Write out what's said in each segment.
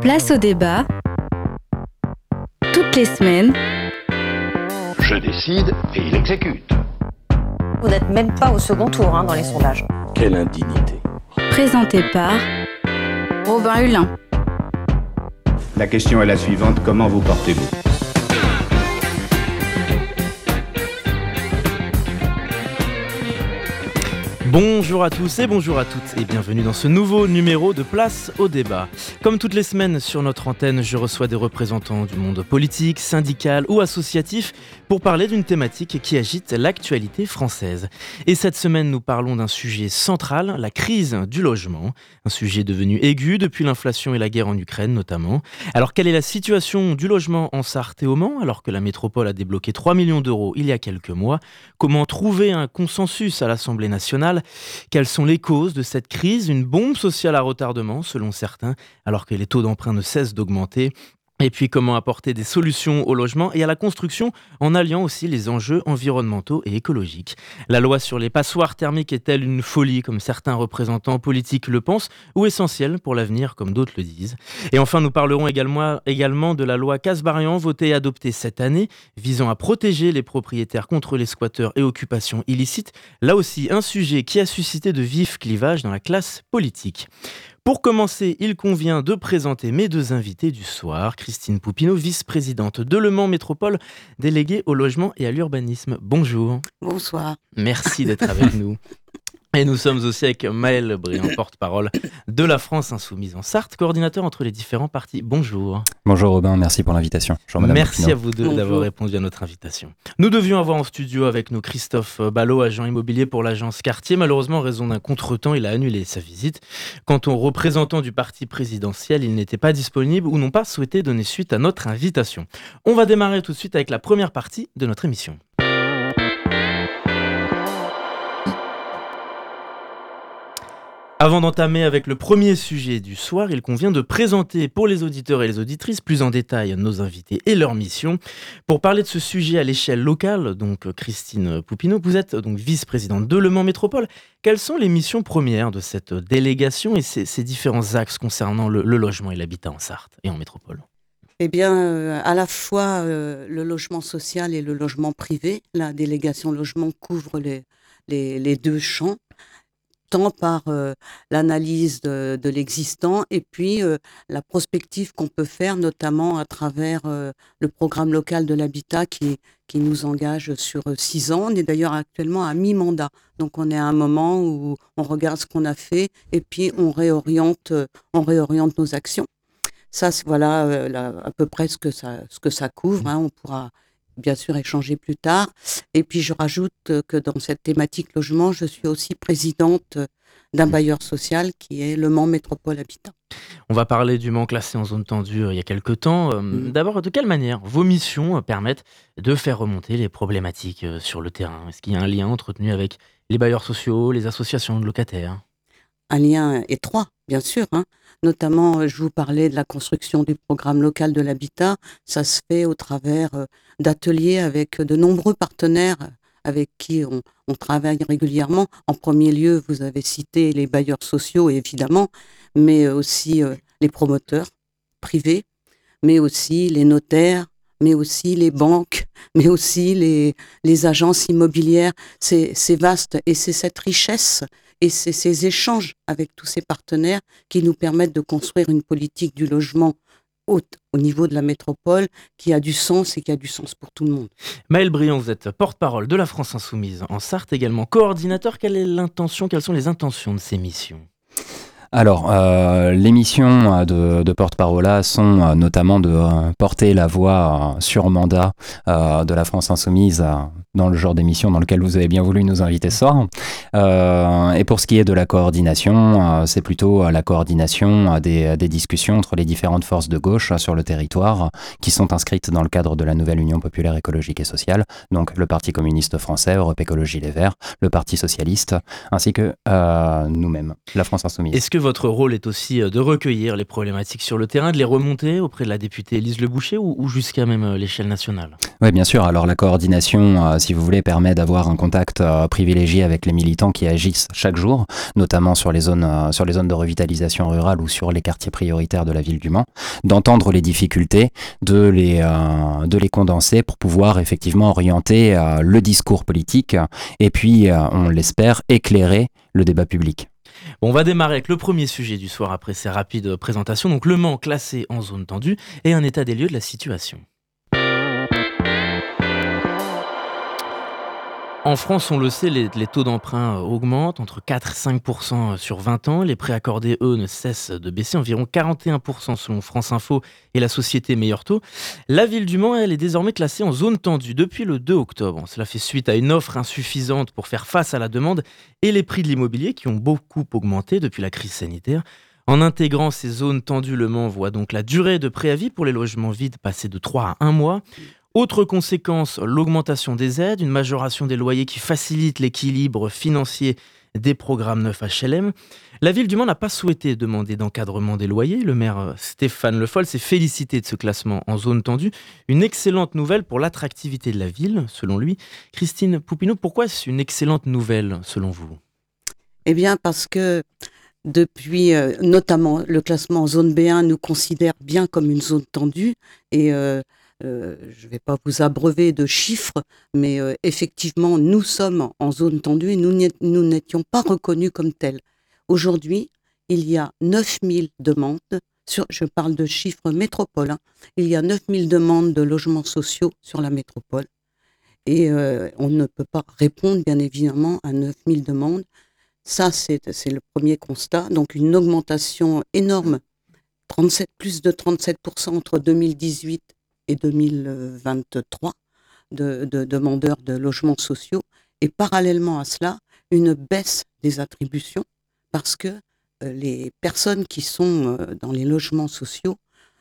Place au débat. Toutes les semaines. Je décide et il exécute. Vous n'êtes même pas au second tour hein, dans les sondages. Quelle indignité. Présenté par Robin Hulin. La question est la suivante, comment vous portez-vous? Bonjour à tous et bonjour à toutes et bienvenue dans ce nouveau numéro de Place au débat. Comme toutes les semaines sur notre antenne, je reçois des représentants du monde politique, syndical ou associatif pour parler d'une thématique qui agite l'actualité française. Et cette semaine, nous parlons d'un sujet central, la crise du logement, un sujet devenu aigu depuis l'inflation et la guerre en Ukraine notamment. Alors quelle est la situation du logement en Sarthe et au Mans alors que la métropole a débloqué 3 millions d'euros il y a quelques mois? Comment trouver un consensus à l'Assemblée nationale? Quelles sont les causes de cette crise? Une bombe sociale à retardement, selon certains, alors que les taux d'emprunt ne cessent d'augmenter. Et puis comment apporter des solutions au logement et à la construction en alliant aussi les enjeux environnementaux et écologiques. La loi sur les passoires thermiques est-elle une folie comme certains représentants politiques le pensent ou essentielle pour l'avenir comme d'autres le disent? Et enfin nous parlerons également, de la loi Casbarian votée et adoptée cette année visant à protéger les propriétaires contre les squatteurs et occupations illicites. Là aussi un sujet qui a suscité de vifs clivages dans la classe politique. Pour commencer, il convient de présenter mes deux invités du soir. Christine Poupineau, vice-présidente de Le Mans Métropole, déléguée au logement et à l'urbanisme. Bonjour. Bonsoir. Merci d'être avec nous. Et nous sommes aussi avec Maël Briand, porte-parole de la France Insoumise en Sarthe, coordinateur entre les différents partis. Bonjour. Bonjour Robin, merci pour l'invitation. Merci à vous deux d'avoir répondu à notre invitation. Nous devions avoir en studio avec nous Christophe Ballot, agent immobilier pour l'agence Quartier. Malheureusement, en raison d'un contretemps, il a annulé sa visite. Quant aux représentants du parti présidentiel, ils n'étaient pas disponibles ou n'ont pas souhaité donner suite à notre invitation. On va démarrer tout de suite avec la première partie de notre émission. Avant d'entamer avec le premier sujet du soir, il convient de présenter pour les auditeurs et les auditrices plus en détail nos invités et leur mission. Pour parler de ce sujet à l'échelle locale, donc Christine Poupineau, vous êtes donc vice-présidente de Le Mans Métropole. Quelles sont les missions premières de cette délégation et ces, différents axes concernant le, logement et l'habitat en Sarthe et en métropole? Eh bien, euh, à la fois euh, le logement social et le logement privé. La délégation logement couvre les deux champs tant par l'analyse de, l'existant et puis la prospective qu'on peut faire, notamment à travers le programme local de l'habitat qui, nous engage sur six ans. On est d'ailleurs actuellement à mi-mandat. Donc on est à un moment où on regarde ce qu'on a fait et puis on réoriente, on réoriente nos actions. Ça, voilà à peu près ce que ça, ce que ça couvre. Hein. On pourra bien sûr échanger plus tard. Et puis je rajoute que dans cette thématique logement, je suis aussi présidente d'un mmh. bailleur social qui est le Mans Métropole Habitat. On va parler du Mans classé en zone tendue euh, il y a quelques temps. Euh, mmh. D'abord, de quelle manière vos missions euh, permettent de faire remonter les problématiques sur le terrain? Est-ce qu'il y a un lien entretenu avec les bailleurs sociaux, les associations de locataires? Un lien étroit, bien sûr. Hein. Notamment, je vous parlais de la construction du programme local de l'habitat. Ça se fait au travers d'ateliers avec de nombreux partenaires avec qui on, travaille régulièrement. En premier lieu, vous avez cité les bailleurs sociaux, évidemment, mais aussi les promoteurs privés, mais aussi les notaires, mais aussi les banques, mais aussi les agences immobilières. C'est vaste et c'est cette richesse et c'est ces échanges avec tous ces partenaires qui nous permettent de construire une politique du logement haute au niveau de la métropole qui a du sens et qui a du sens pour tout le monde. Maël Briand, vous êtes porte-parole de la France Insoumise en Sarthe également, coordinateur. Quelle est l'intention, quelles sont les intentions de ces missions? Alors, euh, les missions de, de porte-parole sont euh, notamment de euh, porter la voix sur mandat de la France insoumise dans le genre d'émission dans lequel vous avez bien voulu nous inviter ce soir. et pour ce qui est de la coordination, c'est plutôt la coordination des, des, discussions entre les différentes forces de gauche sur le territoire qui sont inscrites dans le cadre de la nouvelle Union populaire écologique et sociale, donc le Parti communiste français, Europe Écologie Les Verts, le Parti socialiste, ainsi que nous-mêmes, la France insoumise. Votre rôle est aussi de recueillir les problématiques sur le terrain, de les remonter auprès de la députée Élise Le Boucher ou, jusqu'à même l'échelle nationale? Oui, bien sûr. Alors la coordination, si vous voulez, permet d'avoir un contact privilégié avec les militants qui agissent chaque jour, notamment sur les zones, sur les zones de revitalisation rurale ou sur les quartiers prioritaires de la ville du Mans, d'entendre les difficultés, de les, de les condenser pour pouvoir effectivement orienter le discours politique et puis, on l'espère, éclairer le débat public. On va démarrer avec le premier sujet du soir après ces rapides présentations. Donc le Mans classé en zone tendue et un état des lieux de la situation. En France, on le sait, les, taux d'emprunt euh, augmentent entre 4 et 5% euh, sur 20 ans. Les prêts accordés, eux, ne cessent de baisser, environ 41% selon France Info et la société Meilleur Taux. La ville du Mans, elle, est désormais classée en zone tendue depuis le 2 octobre. Cela fait suite à une offre insuffisante pour faire face à la demande et les prix de l'immobilier qui ont beaucoup augmenté depuis la crise sanitaire. En intégrant ces zones tendues, le Mans voit donc la durée de préavis pour les logements vides passer de 3 à 1 mois. Autre conséquence, l'augmentation des aides, une majoration des loyers qui facilite l'équilibre financier des programmes neufs HLM. La ville du Mans n'a pas souhaité demander d'encadrement des loyers. Le maire euh, Stéphane Le Foll s'est félicité de ce classement en zone tendue. Une excellente nouvelle pour l'attractivité de la ville, selon lui. Christine Poupineau, pourquoi est-ce une excellente nouvelle, selon vous? Eh bien, parce que depuis, euh, notamment, le classement en zone B1 nous considère bien comme une zone tendue et euh, euh, je ne vais pas vous abreuver de chiffres, mais euh, effectivement, nous sommes en zone tendue et nous n'étions pas reconnus comme tels. Aujourd'hui, il y a 9000 demandes, je parle de chiffres métropole, hein. il y a 9000 demandes de logements sociaux sur la métropole. Et euh, on ne peut pas répondre, bien évidemment, à 9000 demandes. Ça, c'est le premier constat. Donc, une augmentation énorme, 37, plus de 37% entre 2018 et 2023 de, demandeurs de logements sociaux. Et parallèlement à cela, une baisse des attributions parce que euh, les personnes qui sont euh, dans les logements sociaux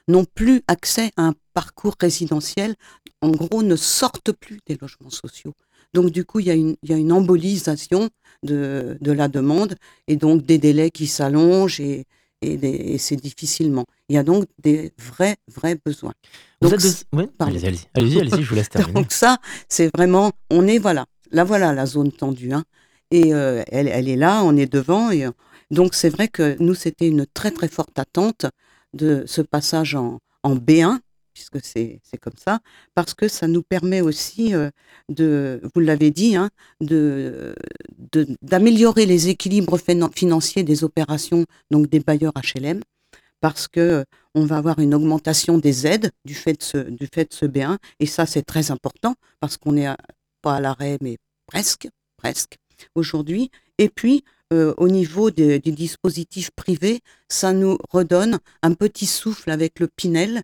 n'ont plus accès à un parcours résidentiel, en gros ne sortent plus des logements sociaux. Donc du coup, il y a une, il y a une embolisation de, de, la demande et donc des délais qui s'allongent et, et, c'est difficilement. Il y a donc des vrais, vrais besoins. Donc, allez-y, allez-y, allez je vous laisse terminer. donc ça, c'est vraiment, on est, voilà, là voilà la zone tendue, hein, et euh, elle, elle, est là, on est devant, et donc c'est vrai que nous, c'était une très très forte attente de ce passage en, en B1, puisque c'est comme ça, parce que ça nous permet aussi euh, de, vous l'avez dit, hein, d'améliorer les équilibres financiers des opérations donc des bailleurs HLM, parce que on va avoir une augmentation des aides du fait de ce, du fait de ce B1, et ça c'est très important parce qu'on n'est pas à l'arrêt, mais presque, presque aujourd'hui. Et puis euh, au niveau des dispositifs privés, ça nous redonne un petit souffle avec le Pinel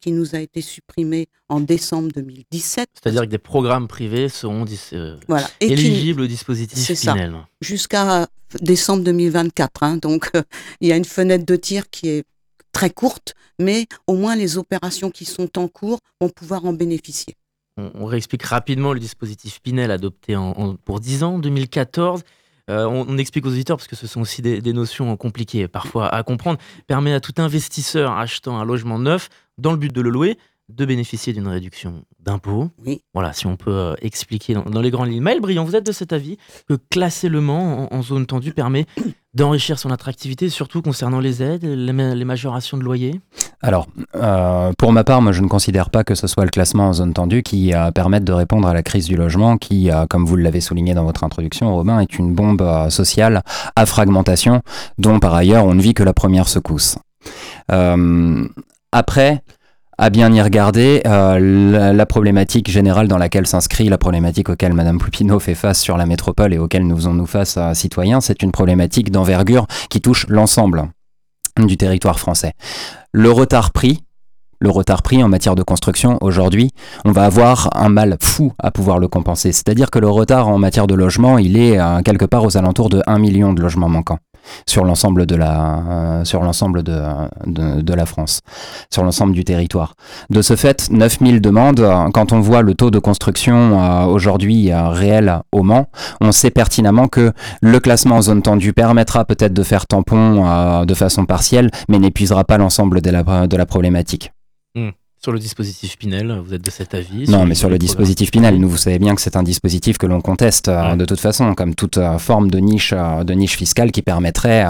qui nous a été supprimé en décembre 2017. C'est-à-dire que des programmes privés seront euh, éligibles au dispositif Pinel. Jusqu'à décembre 2024. Hein. donc euh, il y a une fenêtre de tir qui est très courte, mais au moins les opérations qui sont en cours vont pouvoir en bénéficier. On, réexplique rapidement le dispositif Pinel adopté en, pour 10 ans, 2014. Euh, on, explique aux auditeurs, parce que ce sont aussi des, des, notions compliquées parfois à comprendre, permet à tout investisseur achetant un logement neuf dans le but de le louer, de bénéficier d'une réduction d'impôts. Oui. Voilà, si on peut euh, expliquer dans, les grandes lignes. Maël Briand, vous êtes de cet avis que classer le Mans en, zone tendue permet d'enrichir son attractivité, surtout concernant les aides, les, majorations de loyer Alors, euh, pour ma part, moi je ne considère pas que ce soit le classement en zone tendue qui euh, permette de répondre à la crise du logement, qui, comme vous l'avez souligné dans votre introduction, Robin, est une bombe sociale à fragmentation, dont par ailleurs on ne vit que la première secousse. Après, à bien y regarder, euh, la, problématique générale dans laquelle s'inscrit, la problématique auquel Madame Poupino fait face sur la métropole et auquel nous faisons nous face à citoyens, c'est une problématique d'envergure qui touche l'ensemble du territoire français. Le retard pris, le retard pris en matière de construction aujourd'hui, on va avoir un mal fou à pouvoir le compenser. C'est-à-dire que le retard en matière de logement, il est euh, quelque part aux alentours de 1 million de logements manquants. Sur l'ensemble de la sur l'ensemble de, de, la France, sur l'ensemble du territoire. De ce fait, 9000 demandes, quand on voit le taux de construction aujourd'hui réel au Mans, on sait pertinemment que le classement en zone tendue permettra peut-être de faire tampon de façon partielle, mais n'épuisera pas l'ensemble de la, de la problématique. Sur le dispositif Pinel, vous êtes de cet avis Non, mais sur le dispositif Pinel, nous, vous savez bien que c'est un dispositif que l'on conteste euh, de toute façon, comme toute euh, forme de niche, euh, de niche fiscale qui permettrait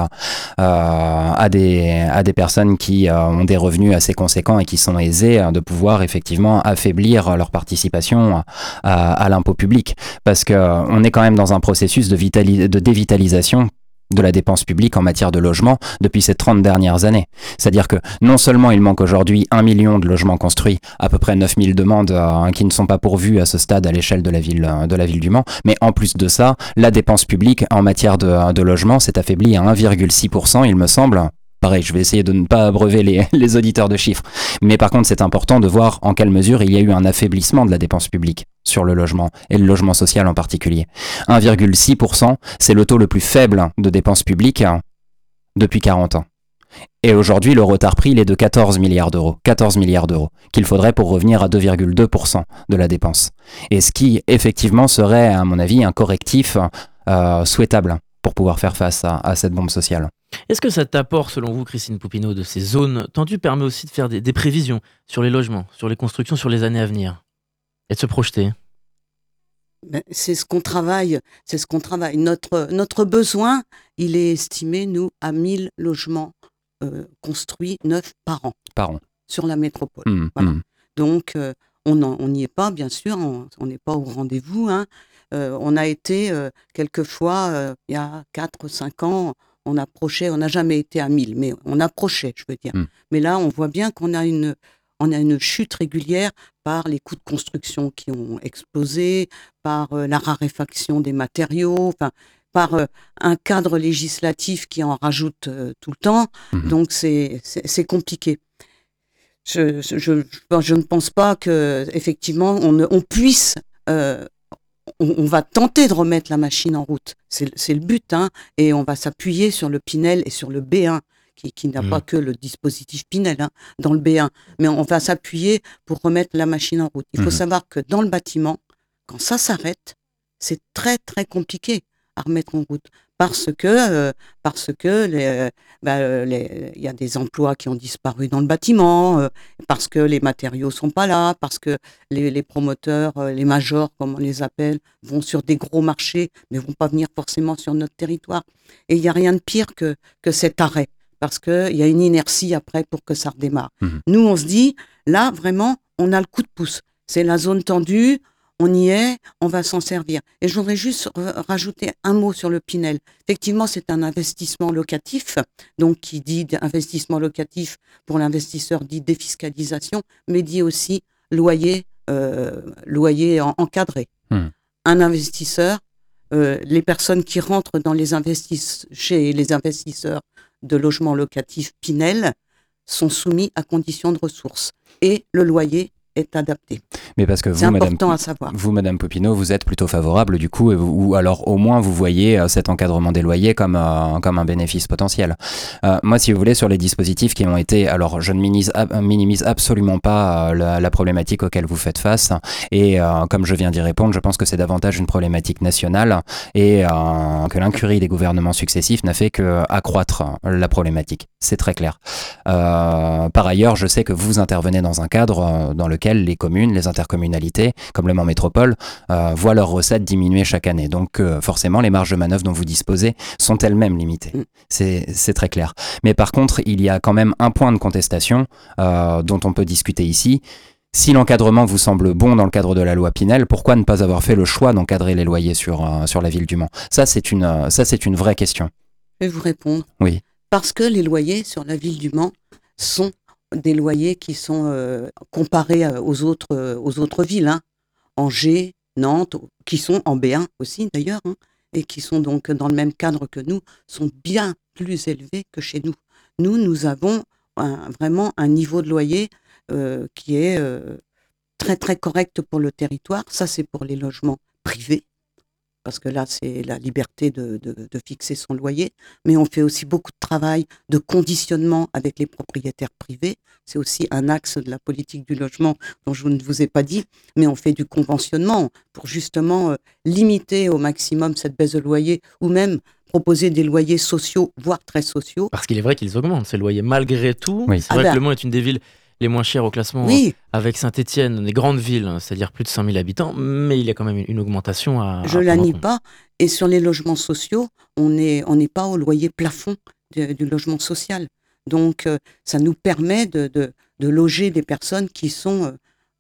à, des, à des personnes qui ont des revenus assez conséquents et qui sont aisés de pouvoir effectivement affaiblir leur participation à, à l'impôt public. Parce qu'on est quand même dans un processus de, de dévitalisation de la dépense publique en matière de logement depuis ces 30 dernières années. C'est-à-dire que non seulement il manque aujourd'hui un million de logements construits, à peu près 9000 demandes euh, qui ne sont pas pourvues à ce stade à l'échelle de, la ville, euh, de la ville du Mans, mais en plus de ça, la dépense publique en matière de logement s'est affaiblie à 1,6%, il me semble, Pareil, je vais essayer de ne pas abreuver les, auditeurs de chiffres. Mais par contre, c'est important de voir en quelle mesure il y a eu un affaiblissement de la dépense publique sur le logement, et le logement social en particulier. 1,6%, c'est le taux le plus faible de dépenses publiques depuis 40 ans. Et aujourd'hui, le retard pris, il est de 14 milliards d'euros. 14 milliards d'euros qu'il faudrait pour revenir à 2,2% de la dépense. Et ce qui, effectivement, serait, à mon avis, un correctif euh, souhaitable pour pouvoir faire face à cette bombe sociale. Est-ce que cet apport, selon vous, Christine Poupineau, de ces zones tendues permet aussi de faire des, prévisions sur les logements, sur les constructions, sur les années à venir et de se projeter? Ben, c'est ce qu'on travaille, c'est ce qu'on travaille. Notre, notre besoin, il est estimé, nous, à 1000 logements euh, construits, neufs par an. Par an. Sur la métropole. Mmh, mmh. Donc, euh, on n'y est pas, bien sûr, on n'est pas au rendez-vous. Hein. Euh, on a été quelquefois, il y a 4-5 ans, on approchait, on n'a jamais été à 1000, mais on approchait, je veux dire. Hmm. Mais là, on voit bien qu'on a une, on a une chute régulière par les coûts de construction qui ont explosé, par euh, la raréfaction des matériaux, enfin, par euh, un cadre législatif qui en rajoute euh, tout le temps. Hmm. Donc, c'est compliqué. Je, je, je, ne pense pas que effectivement on, on puisse on, va tenter de remettre la machine en route. C'est le but, hein, et on va s'appuyer sur le Pinel et sur le B1, qui, n'a pas mmh. que le dispositif Pinel hein, dans le B1, mais on va s'appuyer pour remettre la machine en route. Il faut mmh. savoir que dans le bâtiment, quand ça s'arrête, c'est très très compliqué à remettre en route parce que euh, parce que les, bah, il y a des emplois qui ont disparu dans le bâtiment, euh, parce que les matériaux sont pas là, parce que les, les, promoteurs, euh, les majors comme on les appelle, vont sur des gros marchés, mais vont pas venir forcément sur notre territoire. Et il y a rien de pire que que cet arrêt, parce que il y a une inertie après pour que ça redémarre. Mmh Nous on se dit là vraiment on a le coup de pouce, c'est la zone tendue on y est, on va s'en servir. Et je voudrais juste rajouter un mot sur le Pinel. Effectivement, c'est un investissement locatif, donc qui dit investissement locatif pour l'investisseur dit défiscalisation, mais dit aussi loyer, euh, loyer encadré. Hmm. Un investisseur, euh, les personnes qui rentrent dans les chez les investisseurs de logements locatifs Pinel sont soumis à conditions de ressources. Et le loyer est adapté. Mais parce que vous, Madame, vous, Madame Popino, vous êtes plutôt favorable du coup, ou alors au moins vous voyez euh, cet encadrement des loyers comme, euh, comme un bénéfice potentiel. Euh, moi, si vous voulez, sur les dispositifs qui ont été, alors je ne minimise, minimise absolument pas la, problématique auquel vous faites face, et comme je viens d'y répondre, je pense que c'est davantage une problématique nationale et que l'incurie des gouvernements successifs n'a fait que accroître la problématique. C'est très clair. par ailleurs, je sais que vous intervenez dans un cadre dans lequel les communes, les intercommunalités, comme le Mans Métropole, euh, voient leurs recettes diminuer chaque année. Donc euh, forcément, les marges de manœuvre dont vous disposez sont elles-mêmes limitées. Mm. C'est très clair. Mais par contre, il y a quand même un point de contestation euh, dont on peut discuter ici. Si l'encadrement vous semble bon dans le cadre de la loi Pinel, pourquoi ne pas avoir fait le choix d'encadrer les loyers sur, sur la ville du Mans? Ça, c'est une, ça, c'est une vraie question. Je vais vous répondre. Oui. Parce que les loyers sur la ville du Mans sont des loyers qui sont euh, comparés euh, aux autres, euh, aux villes, hein. Angers, Nantes, qui sont en B1 aussi d'ailleurs, hein, et qui sont donc dans le même cadre que nous, sont bien plus élevés que chez nous. Nous, nous avons vraiment un niveau de loyer qui est très très correct pour le territoire. Ça, c'est pour les logements privés. Parce que là, c'est la liberté de, de, de, fixer son loyer, mais on fait aussi beaucoup de travail de conditionnement avec les propriétaires privés. C'est aussi un axe de la politique du logement dont je ne vous ai pas dit, mais on fait du conventionnement pour justement euh, limiter au maximum cette baisse de loyer ou même proposer des loyers sociaux, voire très sociaux. Parce qu'il est vrai qu'ils augmentent, ces loyers, malgré tout. C'est vrai ah que ben Le Mans est une des villes les moins chers au classement oui. avec Saint-Etienne, des grandes villes, hein, c'est-à-dire plus de 100 000 habitants, mais il y a quand même une augmentation à. Je ne la nie pas. Et sur les logements sociaux, on n'est on pas au loyer plafond du, du logement social. Donc, euh, ça nous permet de, de, de, loger des personnes qui sont euh,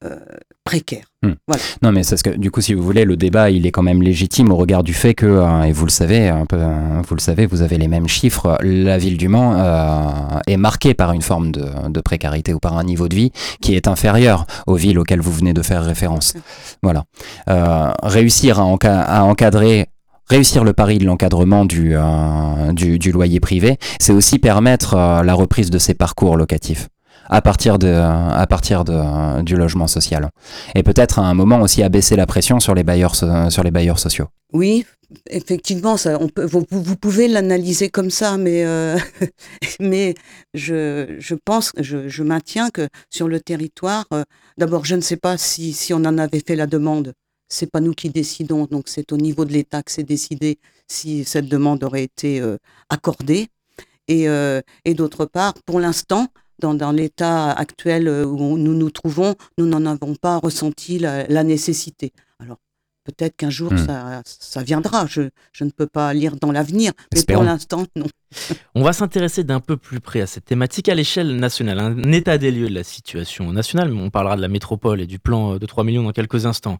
euh, précaire. Hmm. Non, mais c'est ce que du coup, si vous voulez, le débat, il est quand même légitime au regard du fait que, euh, et vous le savez, un peu, euh, vous le savez, vous avez les mêmes chiffres. La ville du Mans est marquée par une forme de, précarité ou par un niveau de vie qui est inférieur aux villes auxquelles vous venez de faire référence. Voilà. réussir à, à encadrer réussir le pari de l'encadrement du, du, du, loyer privé, c'est aussi permettre la reprise de ces parcours locatifs à partir, de, à partir de, du logement social. Et peut-être à un moment aussi abaisser la pression sur les bailleurs, sur les bailleurs sociaux. Oui, effectivement, ça, on peut, vous, vous pouvez l'analyser comme ça, mais, euh, mais je, je pense, je, je, maintiens que sur le territoire, euh, d'abord, je ne sais pas si, si on en avait fait la demande. C'est pas nous qui décidons, donc c'est au niveau de l'État que c'est décidé si cette demande aurait été euh, accordée. Et, et d'autre part, pour l'instant, dans, l'état actuel euh, où nous nous trouvons, nous n'en avons pas ressenti la, nécessité. Alors, peut-être qu'un jour, hmm. ça, ça, viendra. Je, je, ne peux pas lire dans l'avenir, mais pour l'instant, non. On va s'intéresser d'un peu plus près à cette thématique à l'échelle nationale. Un état des lieux de la situation nationale, mais on parlera de la métropole et du plan de 3 millions dans quelques instants.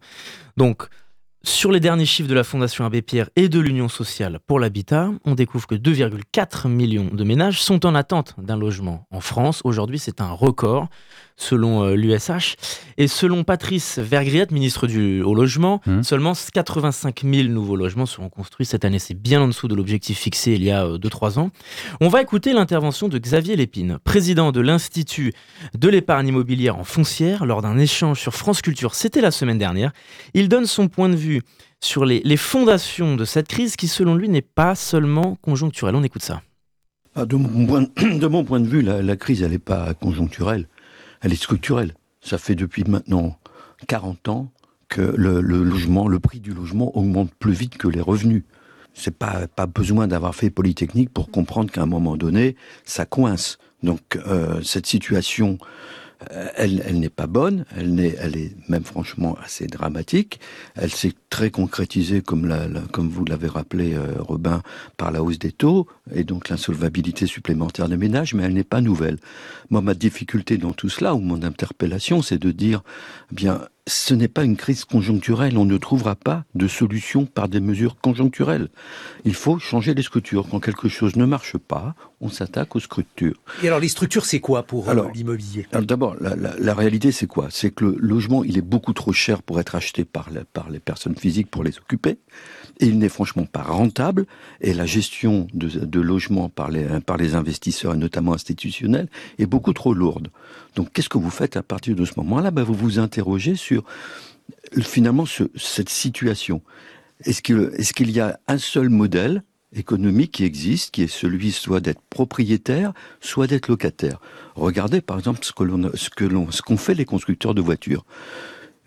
Donc, sur les derniers chiffres de la Fondation Abbé Pierre et de l'Union sociale pour l'habitat, on découvre que 2,4 millions de ménages sont en attente d'un logement en France. Aujourd'hui, c'est un record selon l'USH. Et selon Patrice Vergriette, ministre du au logement, mmh. seulement 85 000 nouveaux logements seront construits cette année. C'est bien en dessous de l'objectif fixé il y a 2-3 ans. On va écouter l'intervention de Xavier Lépine, président de l'Institut de l'épargne immobilière en foncière, lors d'un échange sur France Culture. C'était la semaine dernière. Il donne son point de vue sur les, les fondations de cette crise qui, selon lui, n'est pas seulement conjoncturelle. On écoute ça. Ah, de, mon point, de, mon point, de vue, la, la crise, elle n'est pas conjoncturelle elle est structurelle. Ça fait depuis maintenant 40 ans que le, logement, le prix du logement augmente plus vite que les revenus. C'est pas pas besoin d'avoir fait Polytechnique pour comprendre qu'à un moment donné, ça coince. Donc euh, cette situation elle, elle n'est pas bonne, elle, est, elle est même franchement assez dramatique. Elle s'est très concrétisée, comme vous l'avez rappelé, euh, Robin, par la hausse des taux et donc l'insolvabilité supplémentaire des ménages, mais elle n'est pas nouvelle. Moi, ma difficulté dans tout cela, ou mon interpellation, c'est de dire, eh bien, ce n'est pas une crise conjoncturelle. On ne trouvera pas de solution par des mesures conjoncturelles. Il faut changer les structures. Quand quelque chose ne marche pas, on s'attaque aux structures. Et alors, les structures, c'est quoi pour euh, l'immobilier? D'abord, la, la, la, réalité, c'est quoi? C'est que le logement, il est beaucoup trop cher pour être acheté par, la, par les personnes physiques pour les occuper. Et il n'est franchement pas rentable. Et la gestion de, de logement par les, investisseurs, et notamment institutionnels, est beaucoup trop lourde. Donc qu'est-ce que vous faites à partir de ce moment-là? Ben, Vous vous interrogez sur finalement ce, cette situation. Est-ce qu'il y a un seul modèle économique qui existe, qui est celui soit d'être propriétaire, soit d'être locataire? Regardez par exemple ce que ce qu'ont fait les constructeurs de voitures.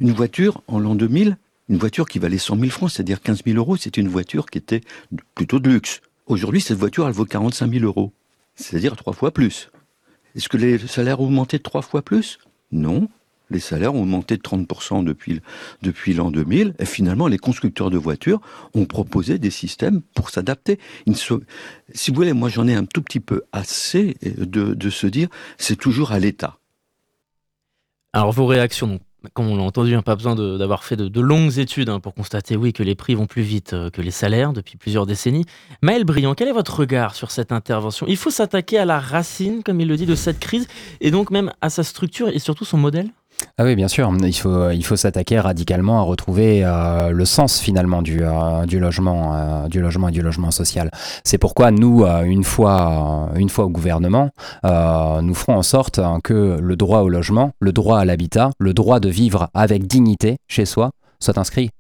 Une voiture en l'an 2000, une voiture qui valait 100 000 francs, c'est-à-dire 15 000 euros, c'était une voiture qui était plutôt de luxe. Aujourd'hui, cette voiture, elle vaut 45 000 euros, c'est-à-dire trois fois plus. Est-ce que les salaires ont augmenté trois fois plus? Non. Les salaires ont augmenté de 30% depuis, depuis l'an 2000. Et finalement, les constructeurs de voitures ont proposé des systèmes pour s'adapter. Si vous voulez, moi j'en ai un tout petit peu assez de, de se dire, c'est toujours à l'État. Alors vos réactions, comme on l'a entendu, hein, pas besoin d'avoir fait de, longues études hein, pour constater, oui, que les prix vont plus vite euh, que les salaires depuis plusieurs décennies. Maël Briand, quel est votre regard sur cette intervention? Il faut s'attaquer à la racine, comme il le dit, de cette crise, et donc même à sa structure et surtout son modèle? Ah oui, bien sûr. Il faut, il faut s'attaquer radicalement à retrouver euh, le sens finalement du, euh, du, logement, euh, du logement et du logement social. C'est pourquoi nous, une, fois, une fois au gouvernement, nous ferons en sorte hein, que le droit au logement, le droit à l'habitat, le droit de vivre avec dignité chez soi soit inscrit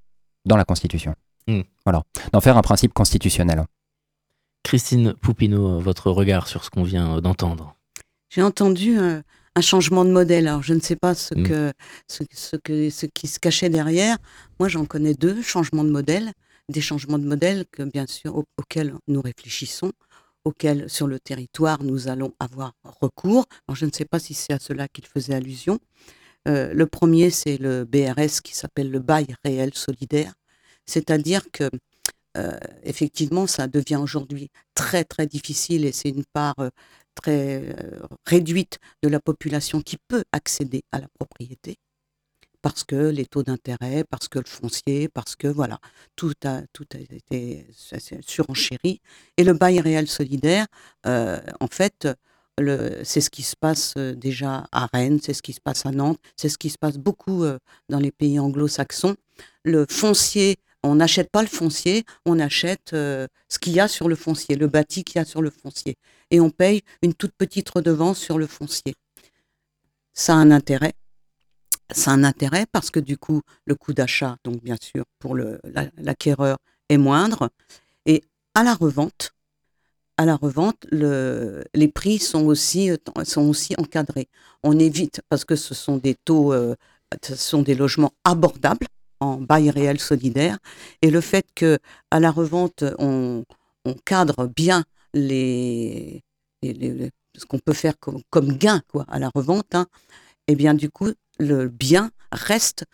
dans la Constitution. Hmm. Voilà, d'en faire un principe constitutionnel. Christine Poupineau, votre regard sur ce qu'on vient d'entendre J'ai entendu un, changement de modèle. Alors, je ne sais pas ce, hmm. que, ce, que, ce qui se cachait derrière. Moi, j'en connais deux changements de modèle. Des changements de modèle que, bien sûr, auxquels nous réfléchissons, auxquels, sur le territoire, nous allons avoir recours. Alors, je ne sais pas si c'est à cela qu'il faisait allusion. Euh, le premier, c'est le BRS qui s'appelle le bail réel solidaire. C'est-à-dire que euh, effectivement, ça devient aujourd'hui très très difficile et c'est une part euh, très euh, réduite de la population qui peut accéder à la propriété parce que les taux d'intérêt, parce que le foncier, parce que voilà, tout a, tout a été surenchéri. Et le bail réel solidaire, en fait, c'est ce qui se passe déjà à Rennes, c'est ce qui se passe à Nantes, c'est ce qui se passe beaucoup dans les pays anglo-saxons. Le foncier on n'achète pas le foncier, on achète euh, ce qu'il y a sur le foncier, le bâti qu'il y a sur le foncier. Et on paye une toute petite redevance sur le foncier. Ça a un intérêt. Ça a un intérêt parce que du coup, le coût d'achat, donc bien sûr, pour l'acquéreur est moindre. Et à la revente, à la revente, les prix sont aussi, sont aussi encadrés. On évite, parce que ce sont des taux, euh, ce sont des logements abordables, en bail réel solidaire. Et le fait que à la revente, on, cadre bien les, ce qu'on peut faire comme, comme, gain quoi, à la revente, hein, et eh bien du coup, le bien reste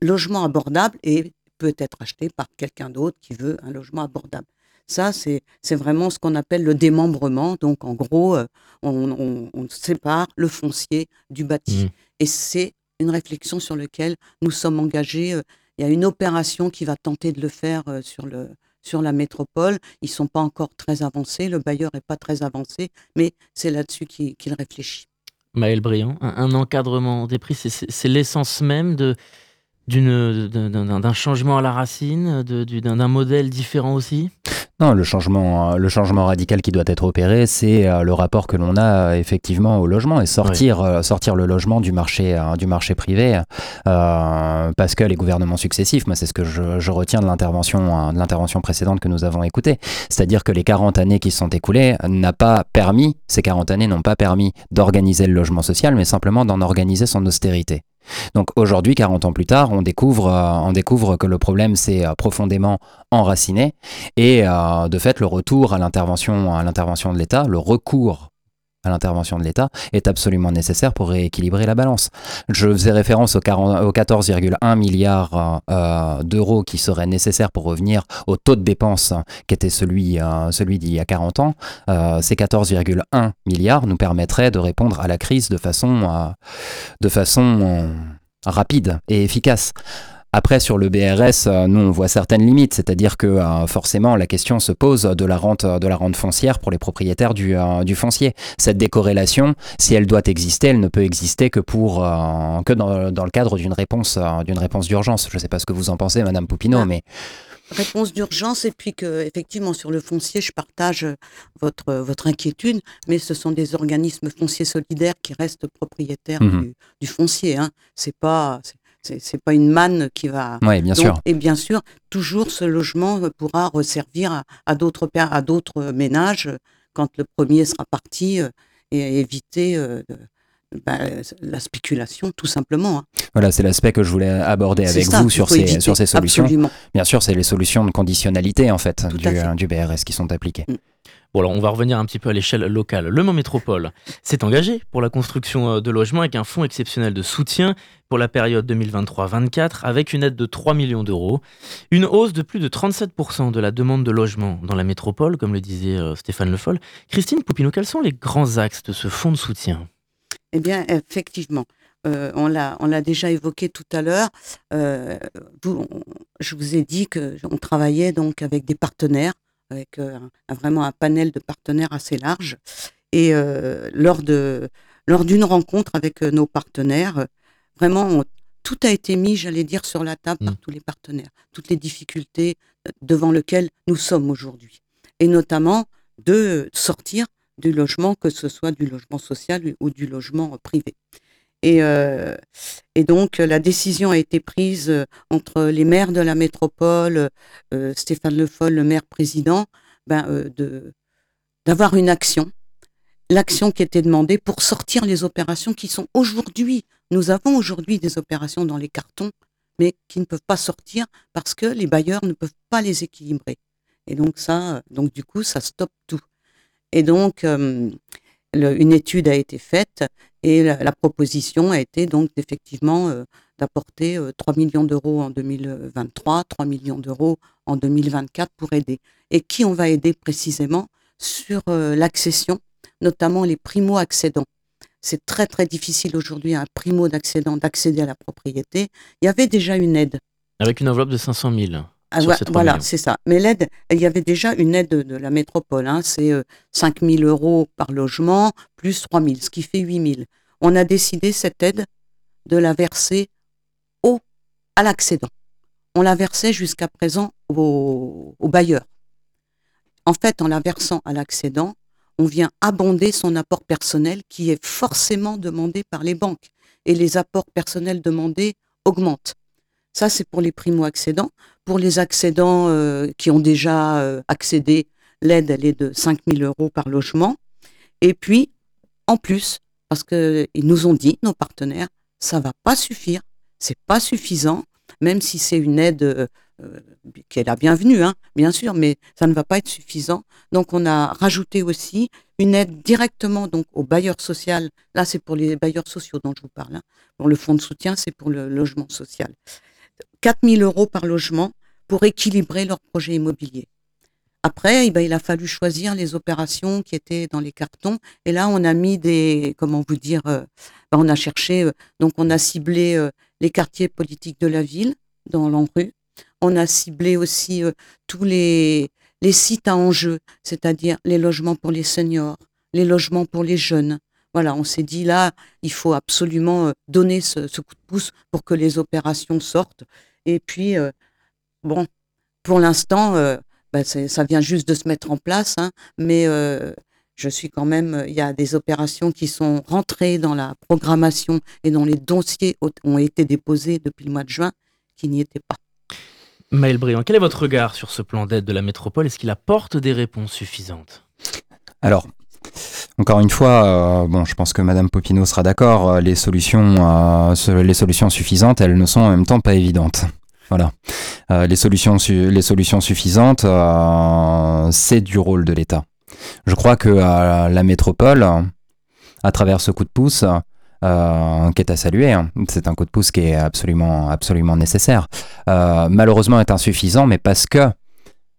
logement abordable et peut être acheté par quelqu'un d'autre qui veut un logement abordable. Ça, c'est vraiment ce qu'on appelle le démembrement. Donc, en gros, euh, on, sépare le foncier du bâti. Mmh. Et c'est une réflexion sur laquelle nous sommes engagés euh, il y a une opération qui va tenter de le faire euh, sur, le, sur la métropole. Ils ne sont pas encore très avancés, le bailleur n'est pas très avancé, mais c'est là-dessus qu'il réfléchit. Maël Briand, un, encadrement des prix, c'est l'essence même de, d'un changement à la racine, d'un modèle différent aussi? Non, le changement, euh, le changement radical qui doit être opéré, c'est euh, le rapport que l'on a euh, effectivement au logement et sortir, sortir le logement du marché, du marché privé, parce que les gouvernements successifs, moi c'est ce que je, retiens de l'intervention, de l'intervention précédente que nous avons écoutée, c'est-à-dire que les 40 années qui se sont écoulées n'a pas permis, ces 40 années n'ont pas permis d'organiser le logement social, mais simplement d'en organiser son austérité. Donc aujourd'hui, 40 ans plus tard, on découvre, euh, on découvre que le problème s'est euh, profondément enraciné et euh, de fait le retour à l'intervention, à l'intervention de l'État, le recours à l'intervention de l'État est absolument nécessaire pour rééquilibrer la balance. Je faisais référence aux, 14,1 milliards d'euros qui seraient nécessaires pour revenir au taux de dépense qui était celui, celui d'il y a 40 ans. ces 14,1 milliards nous permettraient de répondre à la crise de façon, de façon rapide et efficace. Après, sur le BRS, euh, nous, on voit certaines limites, c'est-à-dire que euh, forcément, la question se pose de la rente, de la rente foncière pour les propriétaires du, euh, du foncier. Cette décorrélation, si elle doit exister, elle ne peut exister que, pour, que dans, dans, le cadre d'une réponse, d'une réponse d'urgence. Je ne sais pas ce que vous en pensez, Madame Poupineau, ah. mais réponse d'urgence et puis que effectivement sur le foncier je partage votre votre inquiétude mais ce sont des organismes fonciers solidaires qui restent propriétaires mmh du, du, foncier hein. c'est pas c'est pas une manne qui va. Oui, bien sûr. Et bien sûr, toujours ce logement pourra resservir à, d'autres à d'autres ménages quand le premier sera parti euh, et éviter euh, bah, la spéculation, tout simplement. Hein. Voilà, c'est l'aspect que je voulais aborder avec vous sur ces, sur ces solutions. Bien sûr, c'est les solutions de conditionnalité en fait du, du, BRS qui sont appliquées. Mm. Bon, alors on va revenir un petit peu à l'échelle locale. Le Mont Métropole s'est engagé pour la construction euh, de logements avec un fonds exceptionnel de soutien pour la période 2023-24 avec une aide de 3 millions d'euros. Une hausse de plus de 37% de la demande de logement dans la métropole, comme le disait euh, Stéphane Le Foll. Christine Poupino, quels sont les grands axes de ce fonds de soutien? Eh bien, effectivement. Euh, on l'a déjà évoqué tout à l'heure. je vous ai dit qu'on travaillait donc avec des partenaires avec euh, vraiment un panel de partenaires assez large. Et euh, lors de lors d'une rencontre avec euh, nos partenaires, vraiment tout a été mis, j'allais dire, sur la table par mmh. tous les partenaires, toutes les difficultés devant lesquelles nous sommes aujourd'hui, et notamment de sortir du logement, que ce soit du logement social ou du logement privé. Et, et donc, la décision a été prise entre les maires de la métropole, Stéphane Le Foll, le maire président, ben, de d'avoir une action, l'action qui était demandée pour sortir les opérations qui sont aujourd'hui. Nous avons aujourd'hui des opérations dans les cartons, mais qui ne peuvent pas sortir parce que les bailleurs ne peuvent pas les équilibrer. Et donc ça, donc du coup, ça stoppe tout. Et donc, euh, une étude a été faite et la, proposition a été donc effectivement euh, d'apporter 3 euh, millions d'euros en 2023, 3 millions d'euros en 2024 pour aider. Et qui on va aider précisément sur euh, l'accession, notamment les primo-accédants. C'est très très difficile aujourd'hui à un primo-accédant d'accéder à la propriété. Il y avait déjà une aide. Avec une enveloppe de 500 000. Ah, voilà, c'est ça. Mais l'aide, il y avait déjà une aide de, la métropole. Hein. c'est 5 euh, 000 euros par logement plus 3 000, ce qui fait 8 000. On a décidé cette aide de la verser au, à l'accédant. On la versait jusqu'à présent au, au bailleur. En fait, en la versant à l'accédant, on vient abonder son apport personnel qui est forcément demandé par les banques. Et les apports personnels demandés augmentent. Ça, c'est pour les primo-accédants. Pour les accédants euh, qui ont déjà euh, accédé, l'aide, elle est de 5 000 euros par logement. Et puis, en plus, parce qu'ils nous ont dit, nos partenaires, ça va pas suffire, c'est pas suffisant, même si c'est une aide euh, qui est la bienvenue, hein, bien sûr, mais ça ne va pas être suffisant. Donc, on a rajouté aussi une aide directement donc au bailleur social. Là, c'est pour les bailleurs sociaux dont je vous parle. Hein. Le fonds de soutien, c'est pour le logement social. 4 000 euros par logement pour équilibrer leur projet immobilier. Après, eh ben, il a fallu choisir les opérations qui étaient dans les cartons. Et là, on a mis des, comment vous dire, euh, ben, on a cherché, euh, donc on a ciblé les quartiers politiques de la ville dans l'ANRU, on a ciblé aussi euh, tous les sites à enjeu, c'est-à-dire les logements pour les seniors, les logements pour les jeunes. Voilà, on s'est dit là, il faut absolument euh, donner ce, coup de pouce pour que les opérations sortent. Et puis, euh, bon, pour l'instant, bah, ça vient juste de se mettre en place, hein, mais je suis quand même, il y a des opérations qui sont rentrées dans la programmation et dont les dossiers ont été déposés depuis le mois de juin qui n'y étaient pas. Maël Briand, quel est votre regard sur ce plan d'aide de la métropole? Est-ce qu'il apporte des réponses suffisantes? Alors, encore une fois, euh, bon, je pense que Madame Popino sera d'accord. Euh, les solutions, euh, les solutions suffisantes, elles ne sont en même temps pas évidentes. Voilà. les solutions, les solutions suffisantes, c'est du rôle de l'État. Je crois que la métropole, à travers ce coup de pouce, euh, qui est à saluer. Hein. C'est un coup de pouce qui est absolument, absolument nécessaire. Euh, malheureusement est insuffisant, mais parce que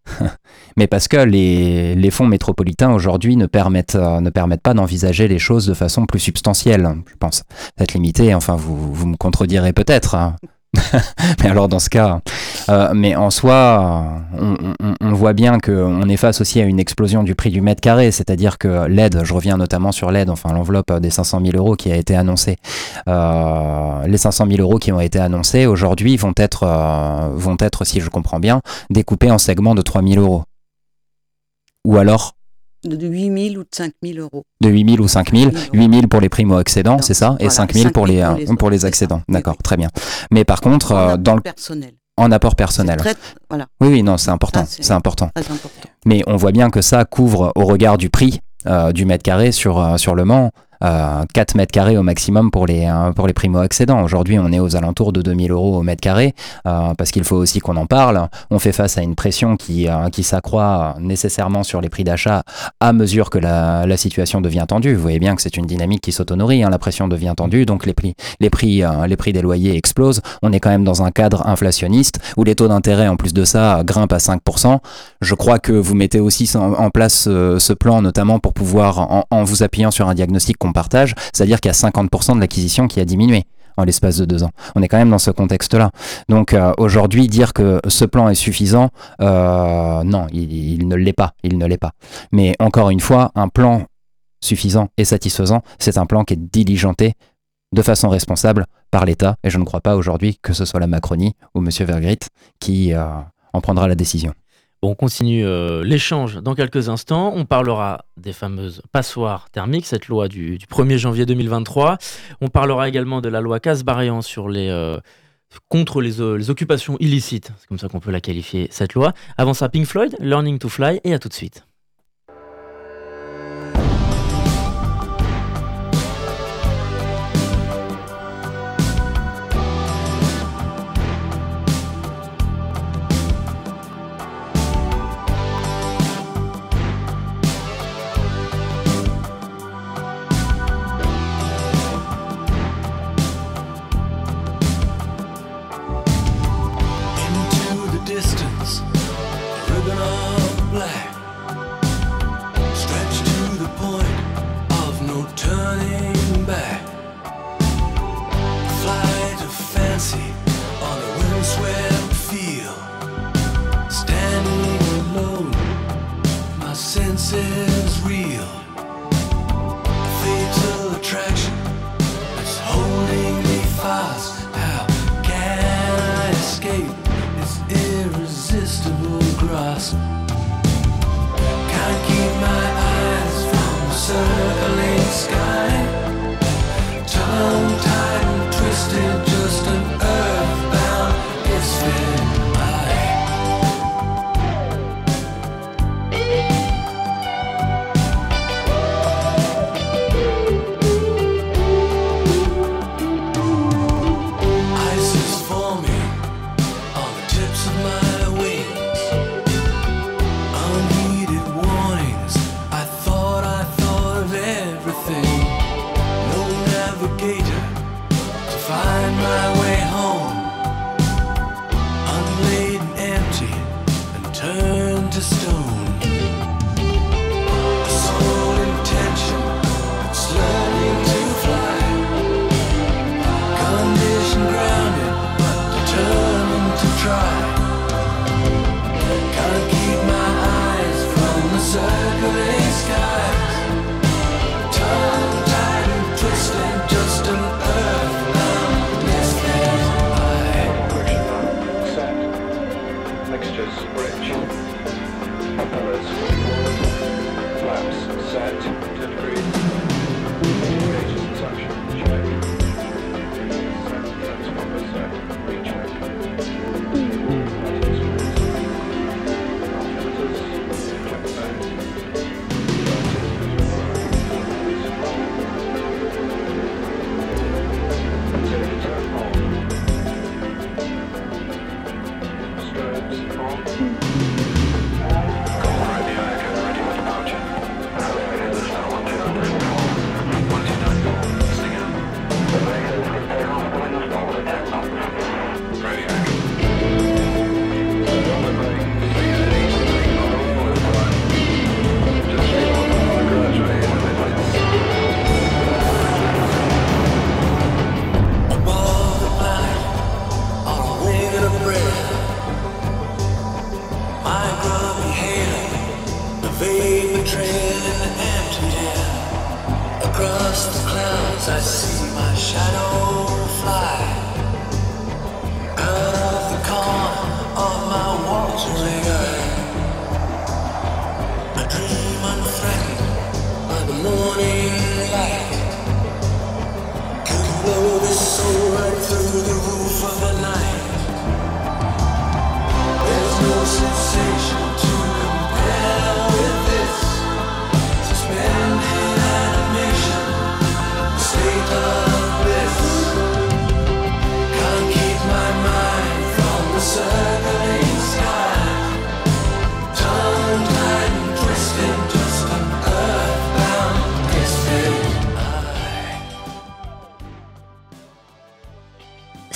mais parce que les, fonds métropolitains aujourd'hui ne permettent, euh, ne permettent pas d'envisager les choses de façon plus substantielle, je pense. Être limité, enfin vous, vous me contredirez peut-être, hein. mais alors dans ce cas, euh, mais en soi, on, voit bien qu'on est face aussi à une explosion du prix du mètre carré, c'est-à-dire que l'aide, je reviens notamment sur l'aide, enfin l'enveloppe des 500 000 euros qui a été annoncée, euh, les 500 000 euros qui ont été annoncés aujourd'hui vont être, euh, vont être, si je comprends bien, découpés en segments de 3 000 euros. Ou alors de 8 000 ou de 5 000 euros. De 8 000 ou 5 000 8 000 pour les primo-accédants, c'est ça? Et 5 000 pour les, pour les, accédants. D'accord, très bien. Mais par contre, en dans le personnel. En apport personnel. voilà. Oui, oui, non, c'est important. C'est important. important. Mais on voit bien que ça couvre au regard du prix euh, du mètre carré sur, euh, sur le Mans 4 mètres carrés au maximum pour les, euh, pour les primo-accédants. Aujourd'hui, on est aux alentours de 2000 euros au mètre carré, euh, parce qu'il faut aussi qu'on en parle. On fait face à une pression qui, euh, qui s'accroît nécessairement sur les prix d'achat à mesure que la, la, situation devient tendue. Vous voyez bien que c'est une dynamique qui s'auto-nourrit, hein. la pression devient tendue, donc les prix, les, prix, les prix des loyers explosent. On est quand même dans un cadre inflationniste où les taux d'intérêt, en plus de ça, grimpent à 5%. Je crois que vous mettez aussi en, place ce plan, notamment pour pouvoir, en, en vous appuyant sur un diagnostic qu'on partage, c'est-à-dire qu'il y a 50% de l'acquisition qui a diminué en l'espace de deux ans. On est quand même dans ce contexte-là. Donc euh, aujourd'hui, dire que ce plan est suffisant, euh, non, il, ne l'est pas. Il ne l'est pas. Mais encore une fois, un plan suffisant et satisfaisant, c'est un plan qui est diligenté de façon responsable par l'État. Et je ne crois pas aujourd'hui que ce soit la Macronie ou M. Vergrit qui euh, en prendra la décision. On continue euh, l'échange dans quelques instants. On parlera des fameuses passoires thermiques, cette loi du, 1er janvier 2023. On parlera également de la loi Casbarian sur les... Euh, contre les, les, occupations illicites, c'est comme ça qu'on peut la qualifier, cette loi. Avant ça, Pink Floyd, Learning to Fly, et à tout de suite.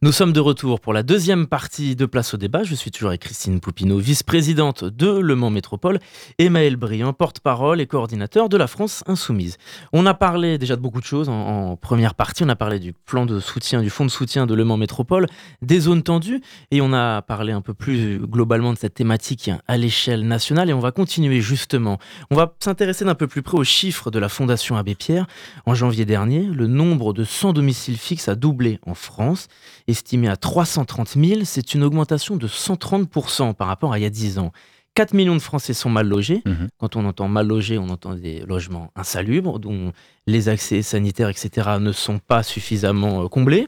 Nous sommes de retour pour la deuxième partie de Place au débat. Je suis toujours avec Christine Poupineau, vice-présidente de Le Mans Métropole, et Maël Briand, porte-parole et coordinateur de la France Insoumise. On a parlé déjà de beaucoup de choses en, première partie. On a parlé du plan de soutien, du fonds de soutien de Le Mans Métropole, des zones tendues, et on a parlé un peu plus globalement de cette thématique à l'échelle nationale. Et on va continuer justement. On va s'intéresser d'un peu plus près aux chiffres de la Fondation Abbé Pierre. En janvier dernier, le nombre de sans domicile fixe a doublé en France. Estimé à 330 000. C'est une augmentation de 130% par rapport à il y a 10 ans. 4 millions de Français sont mal logés. Mhm. Quand on entend mal logés, on entend des logements insalubres, dont les accès sanitaires, etc., ne sont pas suffisamment euh, comblés.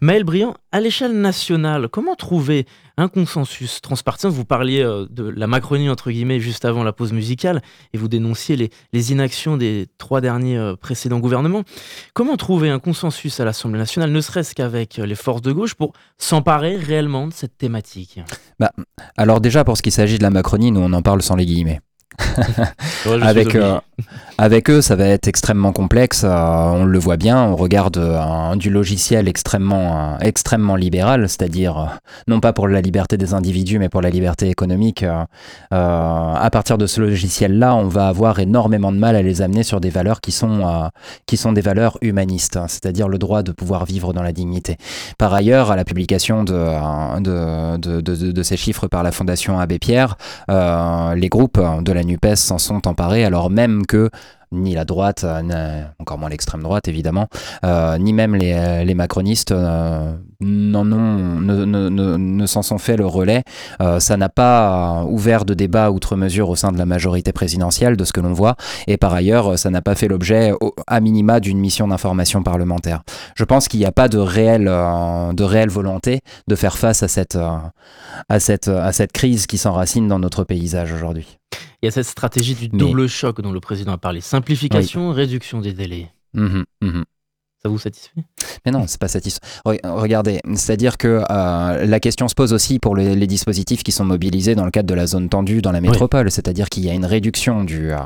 Maël Briand, à l'échelle nationale, comment trouver un consensus transpartisan Vous parliez euh, de la Macronie, entre guillemets, juste avant la pause musicale, et vous dénonciez les, inactions des trois derniers euh, précédents gouvernements. Comment trouver un consensus à l'Assemblée nationale, ne serait-ce qu'avec les forces de gauche, pour s'emparer réellement de cette thématique? Bah, Alors déjà, pour ce qui s'agit de la Macronie, nous, on en parle sans les guillemets. Avec, euh, avec eux, ça va être extrêmement complexe. Euh, on le voit bien. On regarde euh, du logiciel extrêmement, extrêmement libéral, c'est-à-dire non pas pour la liberté des individus, mais pour la liberté économique. à partir de ce logiciel-là, on va avoir énormément de mal à les amener sur des valeurs qui sont, qui sont des valeurs humanistes, c'est-à-dire le droit de pouvoir vivre dans la dignité. Par ailleurs, à la publication de, de, de, de, de ces chiffres par la Fondation Abbé Pierre, les groupes de la NUPES s'en sont emparés alors même que ni la droite, euh, encore moins l'extrême droite évidemment, euh, ni même les, les macronistes euh, n'en ont, ne, ne, ne, ne s'en sont fait le relais. Euh, ça n'a pas ouvert de débat outre mesure au sein de la majorité présidentielle, de ce que l'on voit, et par ailleurs, ça n'a pas fait l'objet, à minima, d'une mission d'information parlementaire. Je pense qu'il n'y a pas de réelle, de réelle volonté de faire face à cette, à cette, à cette crise qui s'enracine dans notre paysage aujourd'hui. Il y a cette stratégie du double choc dont le président a parlé. Simplification, oui. réduction des délais. Mmh, mmh. Ça vous satisfait? Mais non, c'est pas satisfaisant. Regardez, c'est-à-dire que euh, la question se pose aussi pour les, les, dispositifs qui sont mobilisés dans le cadre de la zone tendue dans la métropole. Oui. C'est-à-dire qu'il y a une réduction du, euh,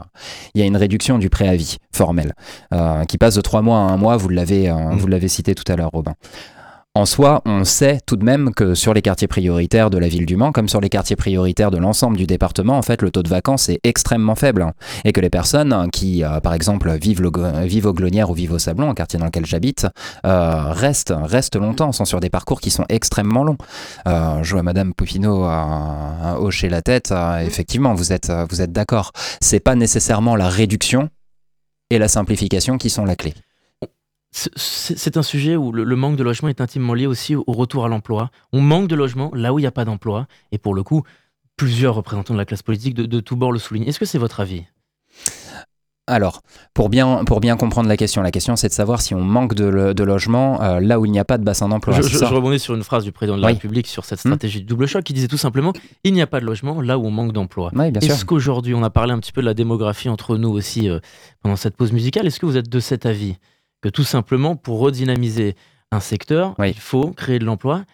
il y a une réduction du préavis formel euh, qui passe de trois mois à un mois. Vous l'avez, mmh. vous l'avez cité tout à l'heure, Robin. En soi, on sait tout de même que sur les quartiers prioritaires de la ville du Mans, comme sur les quartiers prioritaires de l'ensemble du département, en fait, le taux de vacances est extrêmement faible. Hein. Et que les personnes qui, euh, par exemple, vivent, le, vivent aux Glonnières ou vivent au Sablon, un quartier dans lequel j'habite, euh, restent, restent longtemps, sont sur des parcours qui sont extrêmement longs. Euh, je vois Madame Popino hocher la tête. effectivement, vous êtes, vous êtes d'accord. C'est pas nécessairement la réduction et la simplification qui sont la clé. C'est un sujet où le, manque de logement est intimement lié aussi au retour à l'emploi. On manque de logement là où il n'y a pas d'emploi. Et pour le coup, plusieurs représentants de la classe politique de, de tous bords le soulignent. Est-ce que c'est votre avis? Alors, pour bien, pour bien comprendre la question, la question c'est de savoir si on manque de, de logement euh, là où il n'y a pas de bassin d'emploi. Je, je, je, rebondis sur une phrase du président de la oui. République sur cette stratégie mmh. du double choc qui disait tout simplement il n'y a pas de logement là où on manque d'emploi. Oui, Est-ce qu'aujourd'hui, on a parlé un petit peu de la démographie entre nous aussi euh, pendant cette pause musicale, est-ce que vous êtes de cet avis? Que tout simplement pour redynamiser un secteur, oui. il faut créer de l'emploi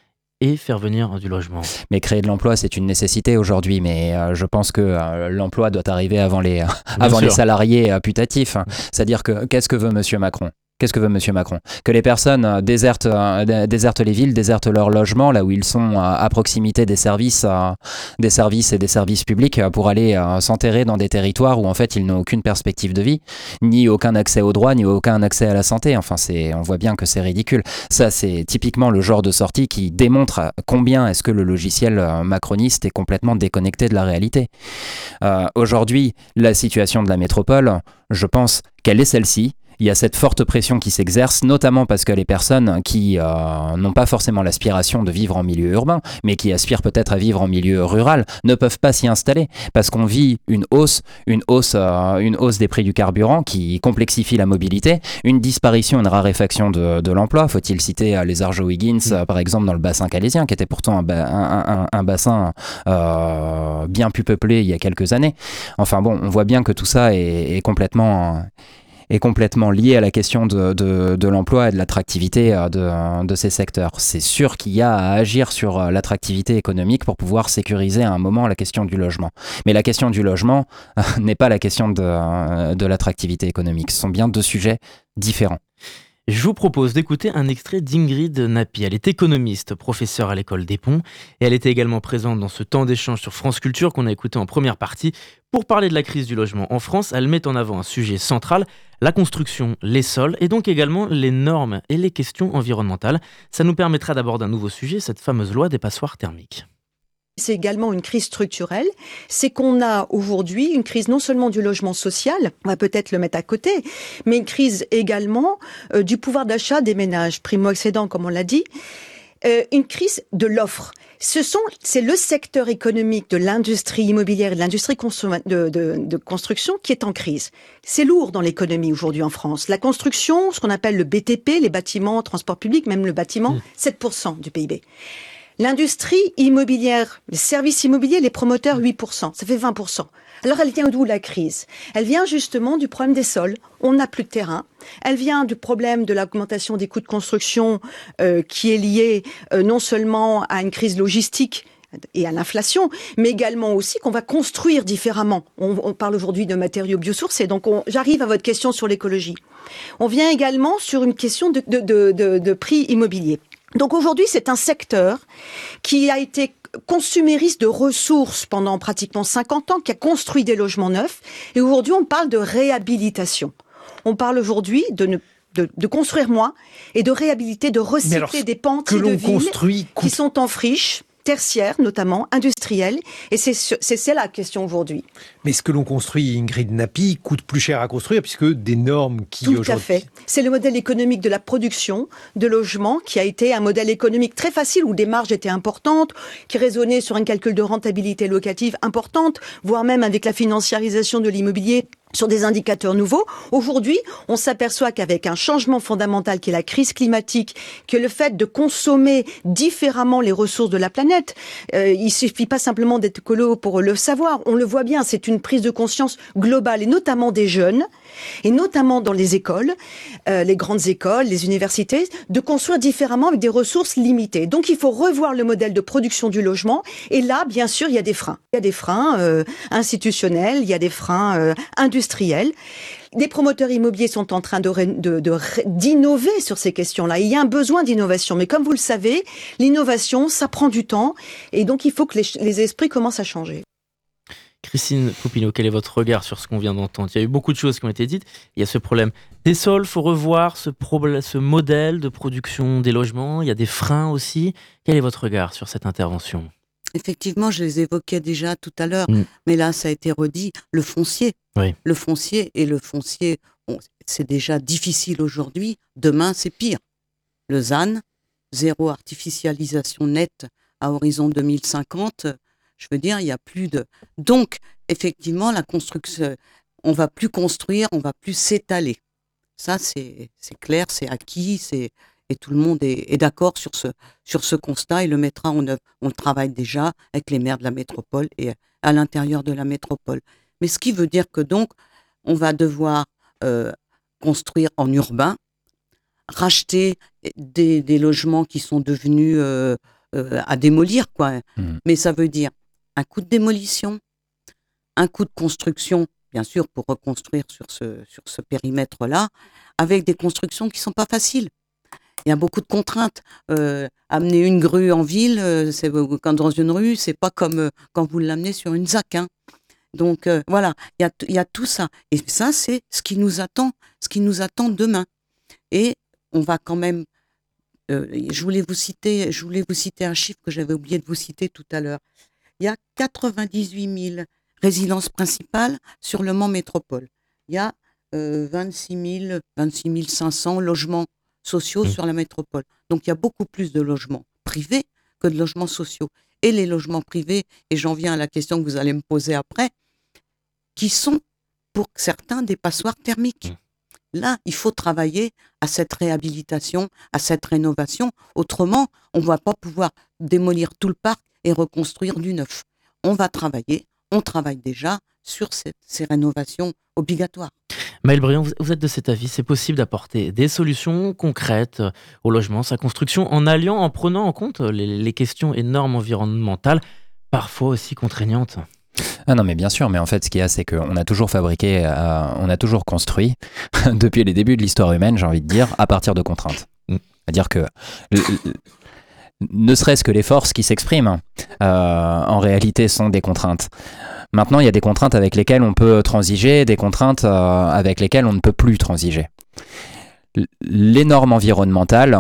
et faire venir du logement. Mais créer de l'emploi, c'est une nécessité aujourd'hui, mais euh, je pense que euh, l'emploi doit arriver avant les, avant les salariés euh, putatifs. C'est-à-dire que qu'est-ce que veut Monsieur Macron? Qu'est-ce que veut M. Macron? Que les personnes désertent, désertent les villes, désertent leur logement, là où ils sont à proximité des services, des services et des services publics, pour aller s'enterrer dans des territoires où en fait ils n'ont aucune perspective de vie, ni aucun accès aux droits, ni aucun accès à la santé. Enfin, c'est, on voit bien que c'est ridicule. Ça, c'est typiquement le genre de sortie qui démontre combien est-ce que le logiciel macroniste est complètement déconnecté de la réalité. Euh, aujourd'hui, la situation de la métropole, je pense qu'elle est celle-ci il y a cette forte pression qui s'exerce, notamment parce que les personnes qui euh, n'ont pas forcément l'aspiration de vivre en milieu urbain, mais qui aspirent peut-être à vivre en milieu rural, ne peuvent pas s'y installer parce qu'on vit une hausse, une hausse, euh, une hausse des prix du carburant qui complexifie la mobilité, une disparition, une raréfaction de, de l'emploi. Faut-il citer euh, les Arjo-Higgins, mmh. par exemple, dans le bassin calésien, qui était pourtant un, ba un, un, un bassin bien plus peuplé il y a quelques années. Enfin bon, on voit bien que tout ça est, est complètement est complètement lié à la question de, de, l'emploi et de l'attractivité de, de, ces secteurs. C'est sûr qu'il y a à agir sur l'attractivité économique pour pouvoir sécuriser à un moment la question du logement. Mais la question du logement n'est pas la question de, de l'attractivité économique. Ce sont bien deux sujets différents. Je vous propose d'écouter un extrait d'Ingrid Napi. Elle est économiste, professeure à l'école des Ponts, et elle était également présente dans ce temps d'échange sur France Culture qu'on a écouté en première partie. Pour parler de la crise du logement en France, elle met en avant un sujet central, la construction, les sols, et donc également les normes et les questions environnementales. Ça nous permettra d'aborder un nouveau sujet, cette fameuse loi des passoires thermiques c'est également une crise structurelle, c'est qu'on a aujourd'hui une crise non seulement du logement social, on va peut-être le mettre à côté, mais une crise également euh, du pouvoir d'achat des ménages, primo-accédants comme on l'a dit, euh, une crise de l'offre. Ce sont, c'est le secteur économique de l'industrie immobilière et de l'industrie de, de, de, construction qui est en crise. C'est lourd dans l'économie aujourd'hui en France. La construction, ce qu'on appelle le BTP, les bâtiments, transport public, même le bâtiment, 7% mmh. du PIB. L'industrie immobilière, les services immobiliers, les promoteurs, 8%. Ça fait 20%. Alors elle vient d'où la crise? Elle vient justement du problème des sols. On n'a plus de terrain. Elle vient du problème de l'augmentation des coûts de construction euh, qui est lié euh, non seulement à une crise logistique, et à l'inflation, mais également aussi qu'on va construire différemment. On, parle aujourd'hui de matériaux biosourcés, donc j'arrive à votre question sur l'écologie. On vient également sur une question de, de prix immobilier. Donc aujourd'hui, c'est un secteur qui a été consumériste de ressources pendant pratiquement 50 ans, qui a construit des logements neufs. Et aujourd'hui, on parle de réhabilitation. On parle aujourd'hui de de, construire moins et de réhabiliter, de recycler des pentes de villes qui sont en friche tertiaire notamment, industrielle. Et c'est la question aujourd'hui. Mais ce que l'on construit, Ingrid Napi, coûte plus cher à construire puisque des normes qui Tout à fait. C'est le modèle économique de la production de logements qui a été un modèle économique très facile où des marges étaient importantes, qui raisonnait sur un calcul de rentabilité locative importante, voire même avec la financiarisation de l'immobilier sur des indicateurs nouveaux. Aujourd'hui, on s'aperçoit qu'avec un changement fondamental qui est la crise climatique, que le fait de consommer différemment les ressources de la planète, euh, il suffit pas simplement d'être écolo pour le savoir. On le voit bien, c'est une prise de conscience globale et notamment des jeunes et notamment dans les écoles, euh, les grandes écoles, les universités, de construire différemment avec des ressources limitées. Donc il faut revoir le modèle de production du logement. Et là, bien sûr, il y a des freins. Il y a des freins euh, institutionnels, il y a des freins euh, industriels. Les promoteurs immobiliers sont en train de, d'innover sur ces questions-là. Il y a un besoin d'innovation, mais comme vous le savez, l'innovation, ça prend du temps, et donc il faut que les esprits commencent à changer. Christine Poupino, quel est votre regard sur ce qu'on vient d'entendre? Il y a eu beaucoup de choses qui ont été dites. Il y a ce problème des sols, faut revoir ce, ce modèle de production des logements. Il y a des freins aussi. Quel est votre regard sur cette intervention? Effectivement, je les évoquais déjà tout à l'heure, mm. mais là, ça a été redit. Le foncier, le foncier et le foncier, c'est déjà difficile aujourd'hui. Demain, c'est pire. Le ZAN, zéro artificialisation nette à horizon 2050 je veux dire, il y a plus de. Donc, effectivement, la construction, on va plus construire, on va plus s'étaler. Ça, c'est clair, c'est acquis, c'est et tout le monde est, d'accord sur ce, sur ce constat et le mettra en œuvre. On travaille déjà avec les maires de la métropole et à l'intérieur de la métropole. Mais ce qui veut dire que donc, on va devoir euh, construire en urbain, racheter des, des, logements qui sont devenus euh, euh, à démolir, quoi. Mmh. Mais ça veut dire un coût de démolition, un coût de construction, bien sûr, pour reconstruire sur ce, périmètre-là, avec des constructions qui sont pas faciles. Il y a beaucoup de contraintes. Euh, amener une grue en ville, euh, c'est quand dans une rue, c'est pas comme euh, quand vous l'amenez sur une ZAC. Hein. Donc voilà, il y a, y a tout ça. Et ça, c'est ce qui nous attend, ce qui nous attend demain. Et on va quand même. je voulais vous citer, je voulais vous citer un chiffre que j'avais oublié de vous citer tout à l'heure il y a 98 000 résidences principales sur le Mans Métropole. Il y a 26 000, 26 500 logements sociaux mmh. sur la métropole. Donc il y a beaucoup plus de logements privés que de logements sociaux. Et les logements privés, et j'en viens à la question que vous allez me poser après, qui sont pour certains des passoires thermiques. Mmh. Là, il faut travailler à cette réhabilitation, à cette rénovation. Autrement, on ne va pas pouvoir démolir tout le parc et reconstruire du neuf. On va travailler, on travaille déjà sur ces rénovations obligatoires. Maël Briand, vous êtes de cet avis, c'est possible d'apporter des solutions concrètes au logement, sa construction, en alliant, en prenant en compte les, questions et normes environnementales, parfois aussi contraignantes ah non mais bien sûr, mais en fait ce qu'il y a c'est qu'on a toujours fabriqué, euh, on a toujours construit, depuis les débuts de l'histoire humaine j'ai envie de dire, à partir de contraintes. Mm. C'est-à-dire que ne serait-ce que les forces qui s'expriment, euh, en réalité sont des contraintes. Maintenant, il y a des contraintes avec lesquelles on peut transiger, des contraintes euh, avec lesquelles on ne peut plus transiger. Les normes environnementales,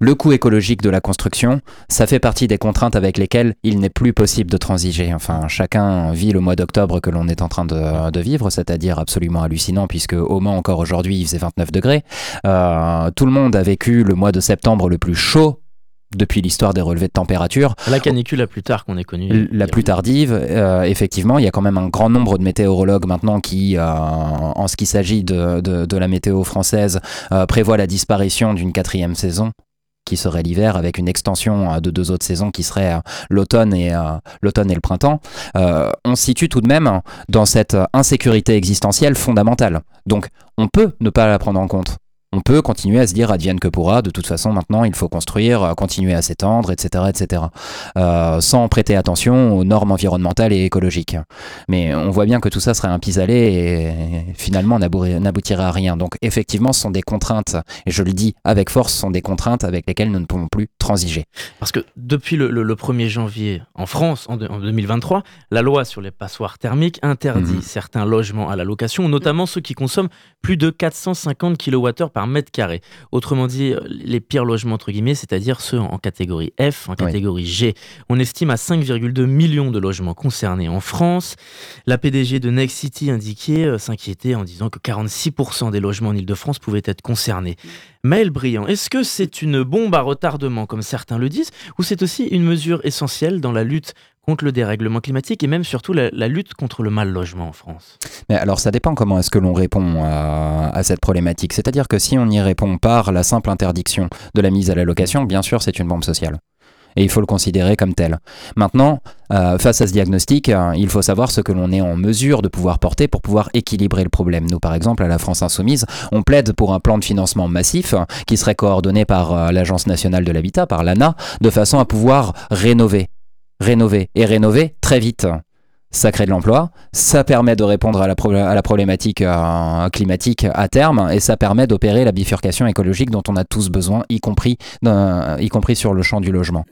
le coût écologique de la construction, ça fait partie des contraintes avec lesquelles il n'est plus possible de transiger. Enfin, chacun vit le mois d'octobre que l'on est en train de, vivre, c'est-à-dire absolument hallucinant, puisque au Mans encore aujourd'hui il faisait 29 degrés. Euh, tout le monde a vécu le mois de septembre le plus chaud depuis l'histoire des relevés de température. La canicule la plus tard qu'on ait connue. La plus tardive, euh, effectivement, il y a quand même un grand nombre de météorologues maintenant qui, euh, en ce qui s'agit de, de, de, la météo française, euh, prévoient la disparition d'une quatrième saison qui serait l'hiver avec une extension de deux autres saisons qui seraient l'automne et l'automne et le printemps. on se situe tout de même dans cette insécurité existentielle fondamentale. Donc on peut ne pas la prendre en compte on peut continuer à se dire advienne que pourra, de toute façon maintenant il faut construire, euh, continuer à s'étendre, etc. etc. Euh, sans prêter attention aux normes environnementales et écologiques. Mais on voit bien que tout ça serait un pis-aller et finalement n'aboutirait à rien. Donc effectivement ce sont des contraintes, et je le dis avec force, ce sont des contraintes avec lesquelles nous ne pouvons plus transiger. Parce que depuis le, 1er janvier en France, en, 2023, la loi sur les passoires thermiques interdit mhm. certains logements à la location, notamment ceux qui consomment plus de 450 kWh par mètre carré. Autrement dit, les pires logements, entre guillemets, c'est-à-dire ceux en catégorie F, en catégorie G. On estime à 5,2 millions de logements concernés en France. La PDG de Next City indiquait euh, s'inquiéter en disant que 46% des logements en Ile-de-France pouvaient être concernés. Maël Briand, est-ce que c'est une bombe à retardement, comme certains le disent, ou c'est aussi une mesure essentielle dans la lutte contre le dérèglement climatique et même surtout la, lutte contre le mal logement en France Mais alors ça dépend comment est-ce que l'on répond à, cette problématique. C'est-à-dire que si on y répond par la simple interdiction de la mise à la location, bien sûr c'est une bombe sociale. Et il faut le considérer comme tel. Maintenant, euh, face à ce diagnostic, euh, il faut savoir ce que l'on est en mesure de pouvoir porter pour pouvoir équilibrer le problème. Nous, par exemple, à la France Insoumise, on plaide pour un plan de financement massif euh, qui serait coordonné par l'Agence nationale de l'habitat, par l'ANA, de façon à pouvoir rénover rénover et rénover très vite. Ça crée de l'emploi, ça permet de répondre à la, problématique euh, climatique à terme et ça permet d'opérer la bifurcation écologique dont on a tous besoin, y compris, sur le champ du logement.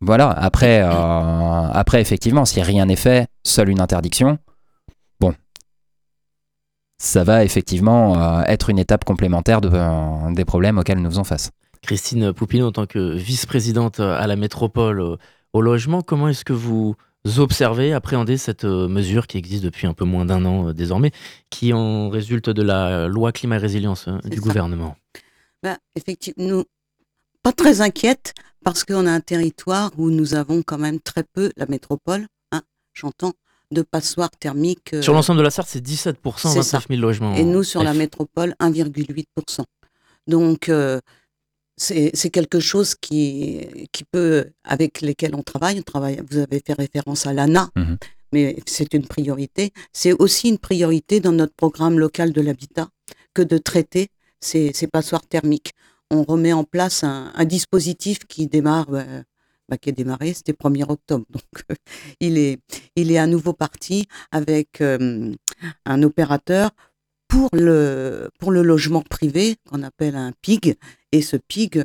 Voilà, après, euh, après effectivement, si rien n'est fait, seule une interdiction, bon, ça va effectivement euh, être une étape complémentaire de, des problèmes auxquels nous faisons face. Christine Poupino, en tant que vice-présidente à la métropole, au logement. Comment est-ce que vous observez, appréhendez cette euh, mesure qui existe depuis un peu moins d'un an euh, désormais, qui en résulte de la loi climat et résilience euh, du gouvernement? Ben, Effectivement, nous, pas très inquiète parce qu'on a un territoire où nous avons quand même très peu, la métropole, hein, j'entends, de passoires thermiques. sur l'ensemble de la Sarthe, c'est 17%, 29 000 logements. Et nous, sur la métropole, 1,8%. Donc, c'est quelque chose qui, qui peut, avec lesquels on travaille. On travaille vous avez fait référence à l'ANA, mmh mais c'est une priorité. C'est aussi une priorité dans notre programme local de l'habitat que de traiter ces, ces, passoires thermiques. On remet en place un, un dispositif qui démarre, bah, bah, qui est démarré, c'était 1er octobre. Donc, il, est, il est à nouveau parti avec euh, un opérateur pour le, pour le logement privé, qu'on appelle un PIG. Et ce PIG,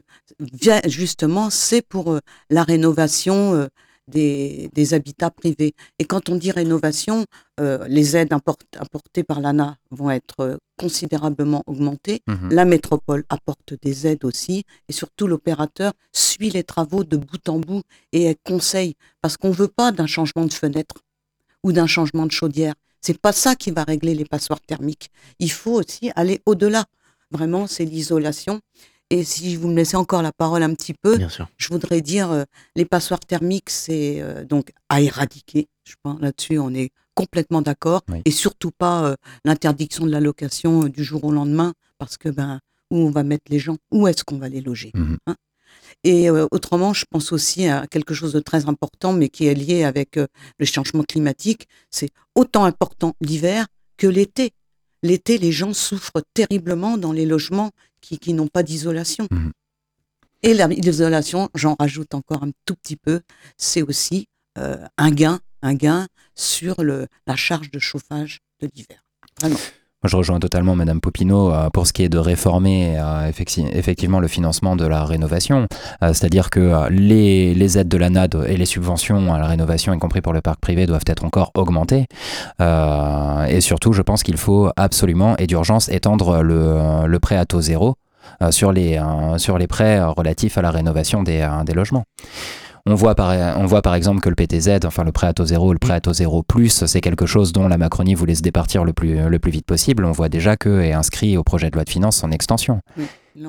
justement, c'est pour euh, la rénovation euh, des, des, habitats privés. Et quand on dit rénovation, euh, les aides apportées par l'ANA vont être considérablement augmentées. Mmh la métropole apporte des aides aussi. Et surtout, l'opérateur suit les travaux de bout en bout et conseille. Parce qu'on ne veut pas d'un changement de fenêtre ou d'un changement de chaudière. C'est pas ça qui va régler les passoires thermiques. Il faut aussi aller au-delà. Vraiment, c'est l'isolation. Et si vous me laissez encore la parole un petit peu, je voudrais dire euh, les passoires thermiques, c'est euh, donc à éradiquer. Je pense là-dessus, on est complètement d'accord. Et surtout pas euh, l'interdiction de la location du jour au lendemain, parce que ben où on va mettre les gens, où est-ce qu'on va les loger mmh hein et autrement, je pense aussi à quelque chose de très important, mais qui est lié avec le changement climatique. C'est autant important l'hiver que l'été. L'été, les gens souffrent terriblement dans les logements qui, qui n'ont pas d'isolation. Mmh et l'isolation, j'en rajoute encore un tout petit peu, c'est aussi un gain, un gain sur le, la charge de chauffage de l'hiver. Vraiment je rejoins totalement Madame Popino euh, pour ce qui est de réformer euh, effectivement le financement de la rénovation, euh, c'est-à-dire que les, aides de la NAD et les subventions à la rénovation, y compris pour le parc privé, doivent être encore augmentées. et surtout, je pense qu'il faut absolument et d'urgence étendre le, prêt à taux zéro sur, les, prêts relatifs à la rénovation des logements. On voit, par, on voit par exemple que le PTZ, enfin le prêt à taux zéro, le prêt à taux zéro plus, c'est quelque chose dont la Macronie voulait se départir le plus, le plus vite possible. On voit déjà que est inscrit au projet de loi de finances en extension.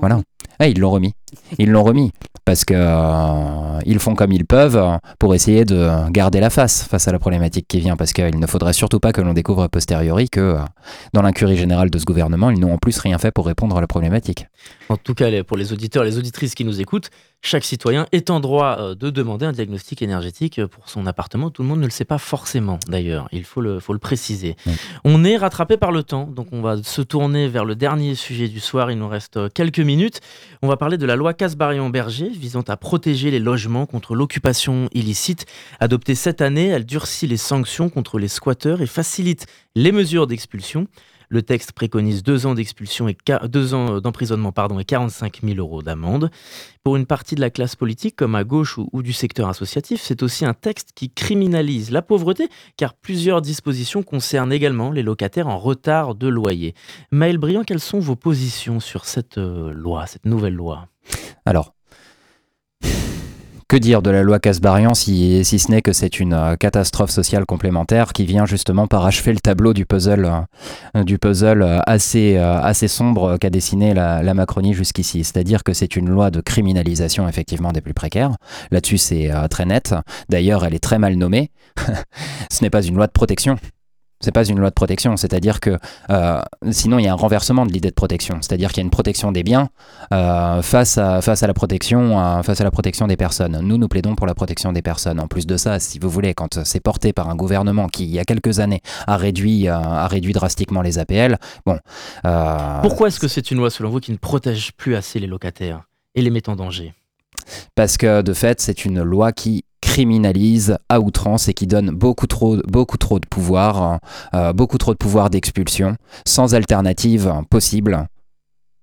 voilà. Ah, ils l'ont remis. Ils l'ont remis. parce que euh, ils font comme ils peuvent pour essayer de garder la face face à la problématique qui vient, parce qu'il ne faudrait surtout pas que l'on découvre a posteriori que euh, dans l'incurie générale de ce gouvernement, ils n'ont en plus rien fait pour répondre à la problématique. En tout cas, pour les auditeurs et les auditrices qui nous écoutent, chaque citoyen est en droit euh, de demander un diagnostic énergétique euh, pour son appartement. Tout le monde ne le sait pas forcément, d'ailleurs. Il faut le, faut le préciser. On est rattrapé par le temps, donc on va se tourner vers le dernier sujet du soir. Il nous reste euh, quelques minutes. On va parler de la loi Casbarian-Berger visant à protéger les logements contre l'occupation illicite. Adoptée cette année, elle durcit les sanctions contre les squatteurs et facilite les mesures d'expulsion. Le texte préconise deux ans d'expulsion et deux ans d'emprisonnement et 45 000 euros d'amende. Pour une partie de la classe politique, comme à gauche ou, ou du secteur associatif, c'est aussi un texte qui criminalise la pauvreté, car plusieurs dispositions concernent également les locataires en retard de loyer. Maël Briand, quelles sont vos positions sur cette euh, loi, cette nouvelle loi? Alors, que dire de la loi Casbarian si, ce n'est que c'est une euh, catastrophe sociale complémentaire qui vient justement parachever le tableau du puzzle, euh, du puzzle euh, assez, assez sombre qu'a dessiné la, la Macronie jusqu'ici. C'est-à-dire que c'est une loi de criminalisation effectivement des plus précaires. Là-dessus, c'est très net. D'ailleurs, elle est très mal nommée. ce n'est pas une loi de protection. C'est pas une loi de protection, c'est-à-dire que euh, sinon il y a un renversement de l'idée de protection, c'est-à-dire qu'il y a une protection des biens euh, face, à, face, à la protection, euh, face à la protection des personnes. Nous, nous plaidons pour la protection des personnes. En plus de ça, si vous voulez, quand c'est porté par un gouvernement qui, il y a quelques années, a réduit, a réduit drastiquement les APL, bon. Pourquoi est-ce que c'est une loi, selon vous, qui ne protège plus assez les locataires et les met en danger? Parce que de fait, c'est une loi qui criminalise à outrance et qui donne beaucoup trop, beaucoup trop de pouvoir, euh, beaucoup trop de pouvoir d'expulsion, sans alternative possible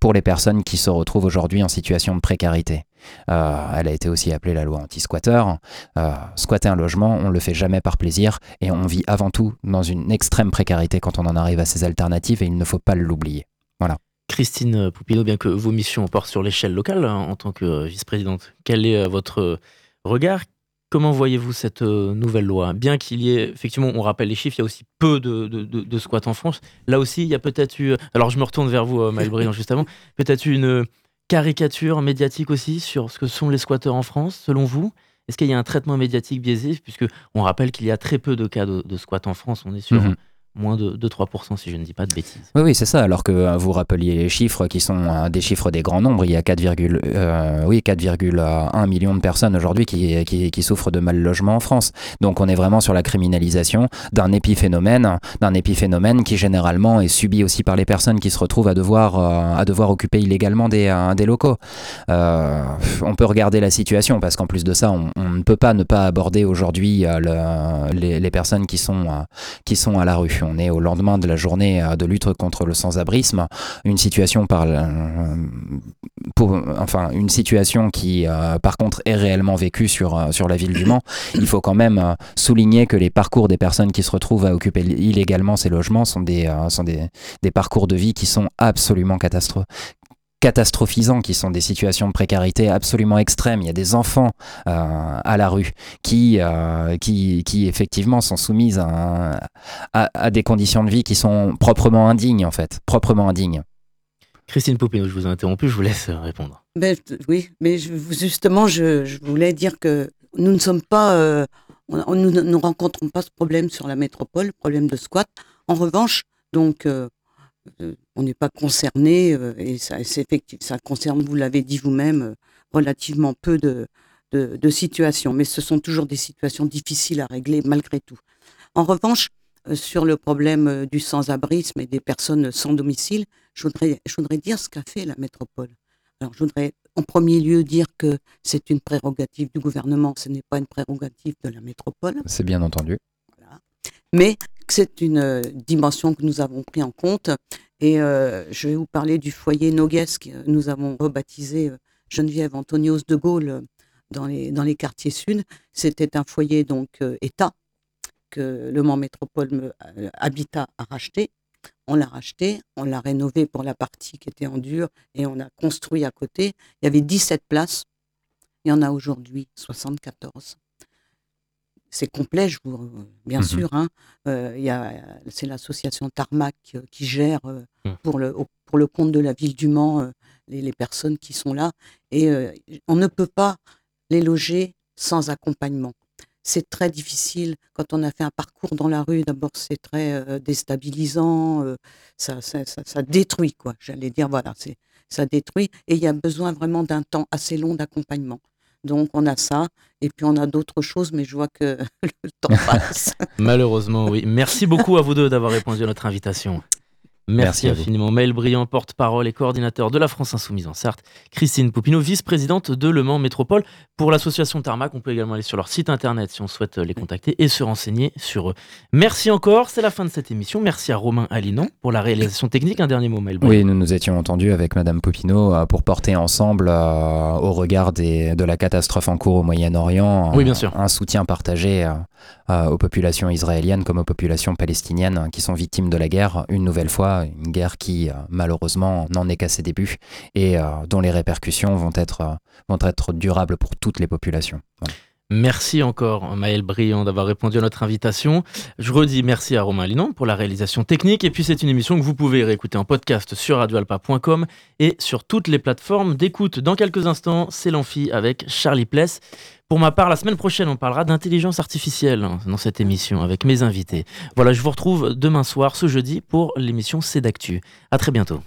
pour les personnes qui se retrouvent aujourd'hui en situation de précarité. Euh, elle a été aussi appelée la loi anti-squatter. Euh, squatter un logement, on ne le fait jamais par plaisir et on vit avant tout dans une extrême précarité quand on en arrive à ces alternatives et il ne faut pas l'oublier. Voilà. Christine Poupino, bien que vos missions portent sur l'échelle locale hein, en tant que euh, vice-présidente, quel est votre regard Comment voyez-vous cette euh, nouvelle loi? Bien qu'il y ait, effectivement, on rappelle les chiffres, il y a aussi peu de, de, de- de squats en France. Là aussi, il y a peut-être eu, alors je me retourne vers vous, euh, Maël Briand, juste avant, peut-être eu une caricature médiatique aussi sur ce que sont les squatteurs en France, selon vous? Est-ce qu'il y a un traitement médiatique biaisé? Puisque on rappelle qu'il y a très peu de cas de, squats en France, on est sur Mhm. Moins de, de 3%, si je ne dis pas de bêtises. Oui, oui, c'est ça. Alors que euh, vous rappeliez les chiffres qui sont euh, des chiffres des grands nombres. Il y a 4, euh, oui, 4,1 millions de personnes aujourd'hui qui, souffrent de mal logement en France. Donc on est vraiment sur la criminalisation d'un épiphénomène, d'un épiphénomène qui généralement est subi aussi par les personnes qui se retrouvent à devoir, à devoir occuper illégalement des, locaux. On peut regarder la situation parce qu'en plus de ça, on, ne peut pas ne pas aborder aujourd'hui le- les, les personnes qui sont, qui sont à la rue. On est au lendemain de la journée euh, de lutte contre le sans-abrisme, une situation par, pour, enfin une situation qui, euh, par contre, est réellement vécue sur euh, sur la ville du Mans. Il faut quand même souligner que les parcours des personnes qui se retrouvent à occuper illégalement ces logements sont des sont des, des parcours de vie qui sont absolument catastrophiques catastrophisants, qui sont des situations de précarité absolument extrêmes. Il y a des enfants euh, à la rue qui, euh, qui, qui effectivement sont soumises à, un- à, à des conditions de vie qui sont proprement indignes en fait, proprement indignes. Christine Poupino, je vous ai interrompu, je vous laisse répondre. Ben, oui, mais je- justement, je, je voulais dire que nous ne sommes pas, euh, on- on- nous ne rencontrons pas ce problème sur la métropole, problème de squat. En revanche, donc, on n'est pas concerné euh, et ça, c'est effectif, ça concerne, vous l'avez dit vous-même, euh, relativement peu de, de, de situations, mais ce sont toujours des situations difficiles à régler malgré tout. En revanche, euh, sur le problème euh, du sans-abrisme et des personnes sans domicile, je voudrais, je voudrais dire ce qu'a fait la métropole. Alors, je voudrais en premier lieu dire que c'est une prérogative du gouvernement, ce n'est pas une prérogative de la métropole, C'est bien entendu. mais c'est une euh, dimension que nous avons pris en compte. Et euh, je vais vous parler du foyer Nogues que nous avons rebaptisé euh, Geneviève Antonios de Gaulle dans les, quartiers sud. C'était un foyer donc État que Le Mans Métropole Habitat a racheté. On l'a racheté, on l'a rénové pour la partie qui était en dur et on a construit à côté. Il y avait 17 places. Il y en a aujourd'hui 74. C'est complet, je vous, bien Mhm. sûr. hein. Euh, c'est l'association Tarmac euh, qui gère euh, Mhm. pour, le, au- pour le compte de la ville du Mans euh, les, les personnes qui sont là. Et on ne peut pas les loger sans accompagnement. C'est très difficile quand on a fait un parcours dans la rue. D'abord, c'est très déstabilisant, ça, ça, ça, ça détruit, quoi. J'allais dire, voilà, ça détruit. Et il y a besoin vraiment d'un temps assez long d'accompagnement. Donc on a ça, et puis on a d'autres choses, mais je vois que le temps passe. Malheureusement, oui. Merci beaucoup à vous deux d'avoir répondu à notre invitation. Merci, infiniment. Maël Brillant, porte-parole et coordinateur de la France Insoumise en Sarthe. Christine Poupineau, vice-présidente de Le Mans Métropole. Pour l'association Tarmac, on peut également aller sur leur site internet si on souhaite les contacter et se renseigner sur eux. Merci encore, c'est la fin de cette émission. Merci à Romain Alinon pour la réalisation technique. Un dernier mot, Maël Brillant. Oui, nous nous étions entendus avec Madame Popino euh, pour porter ensemble, euh, au regard des, de la catastrophe en cours au Moyen-Orient, Oui, un- bien sûr. un soutien partagé euh, euh, aux populations israéliennes comme aux populations palestiniennes euh, qui sont victimes de la guerre, une nouvelle fois, une guerre qui euh, malheureusement n'en est qu'à ses débuts et euh, dont les répercussions vont être, vont être durables pour toutes les populations. Merci encore, Maël Brillant, d'avoir répondu à notre invitation. Je redis merci à Romain Linon pour la réalisation technique. Et puis, c'est une émission que vous pouvez réécouter en podcast sur radioalpa.com et sur toutes les plateformes d'écoute. Dans quelques instants, c'est l'amphi avec Charlie Pless. Pour ma part, la semaine prochaine, on parlera d'intelligence artificielle dans cette émission avec mes invités. Voilà, je vous retrouve demain soir, ce jeudi, pour l'émission C'est d'actu. À très bientôt.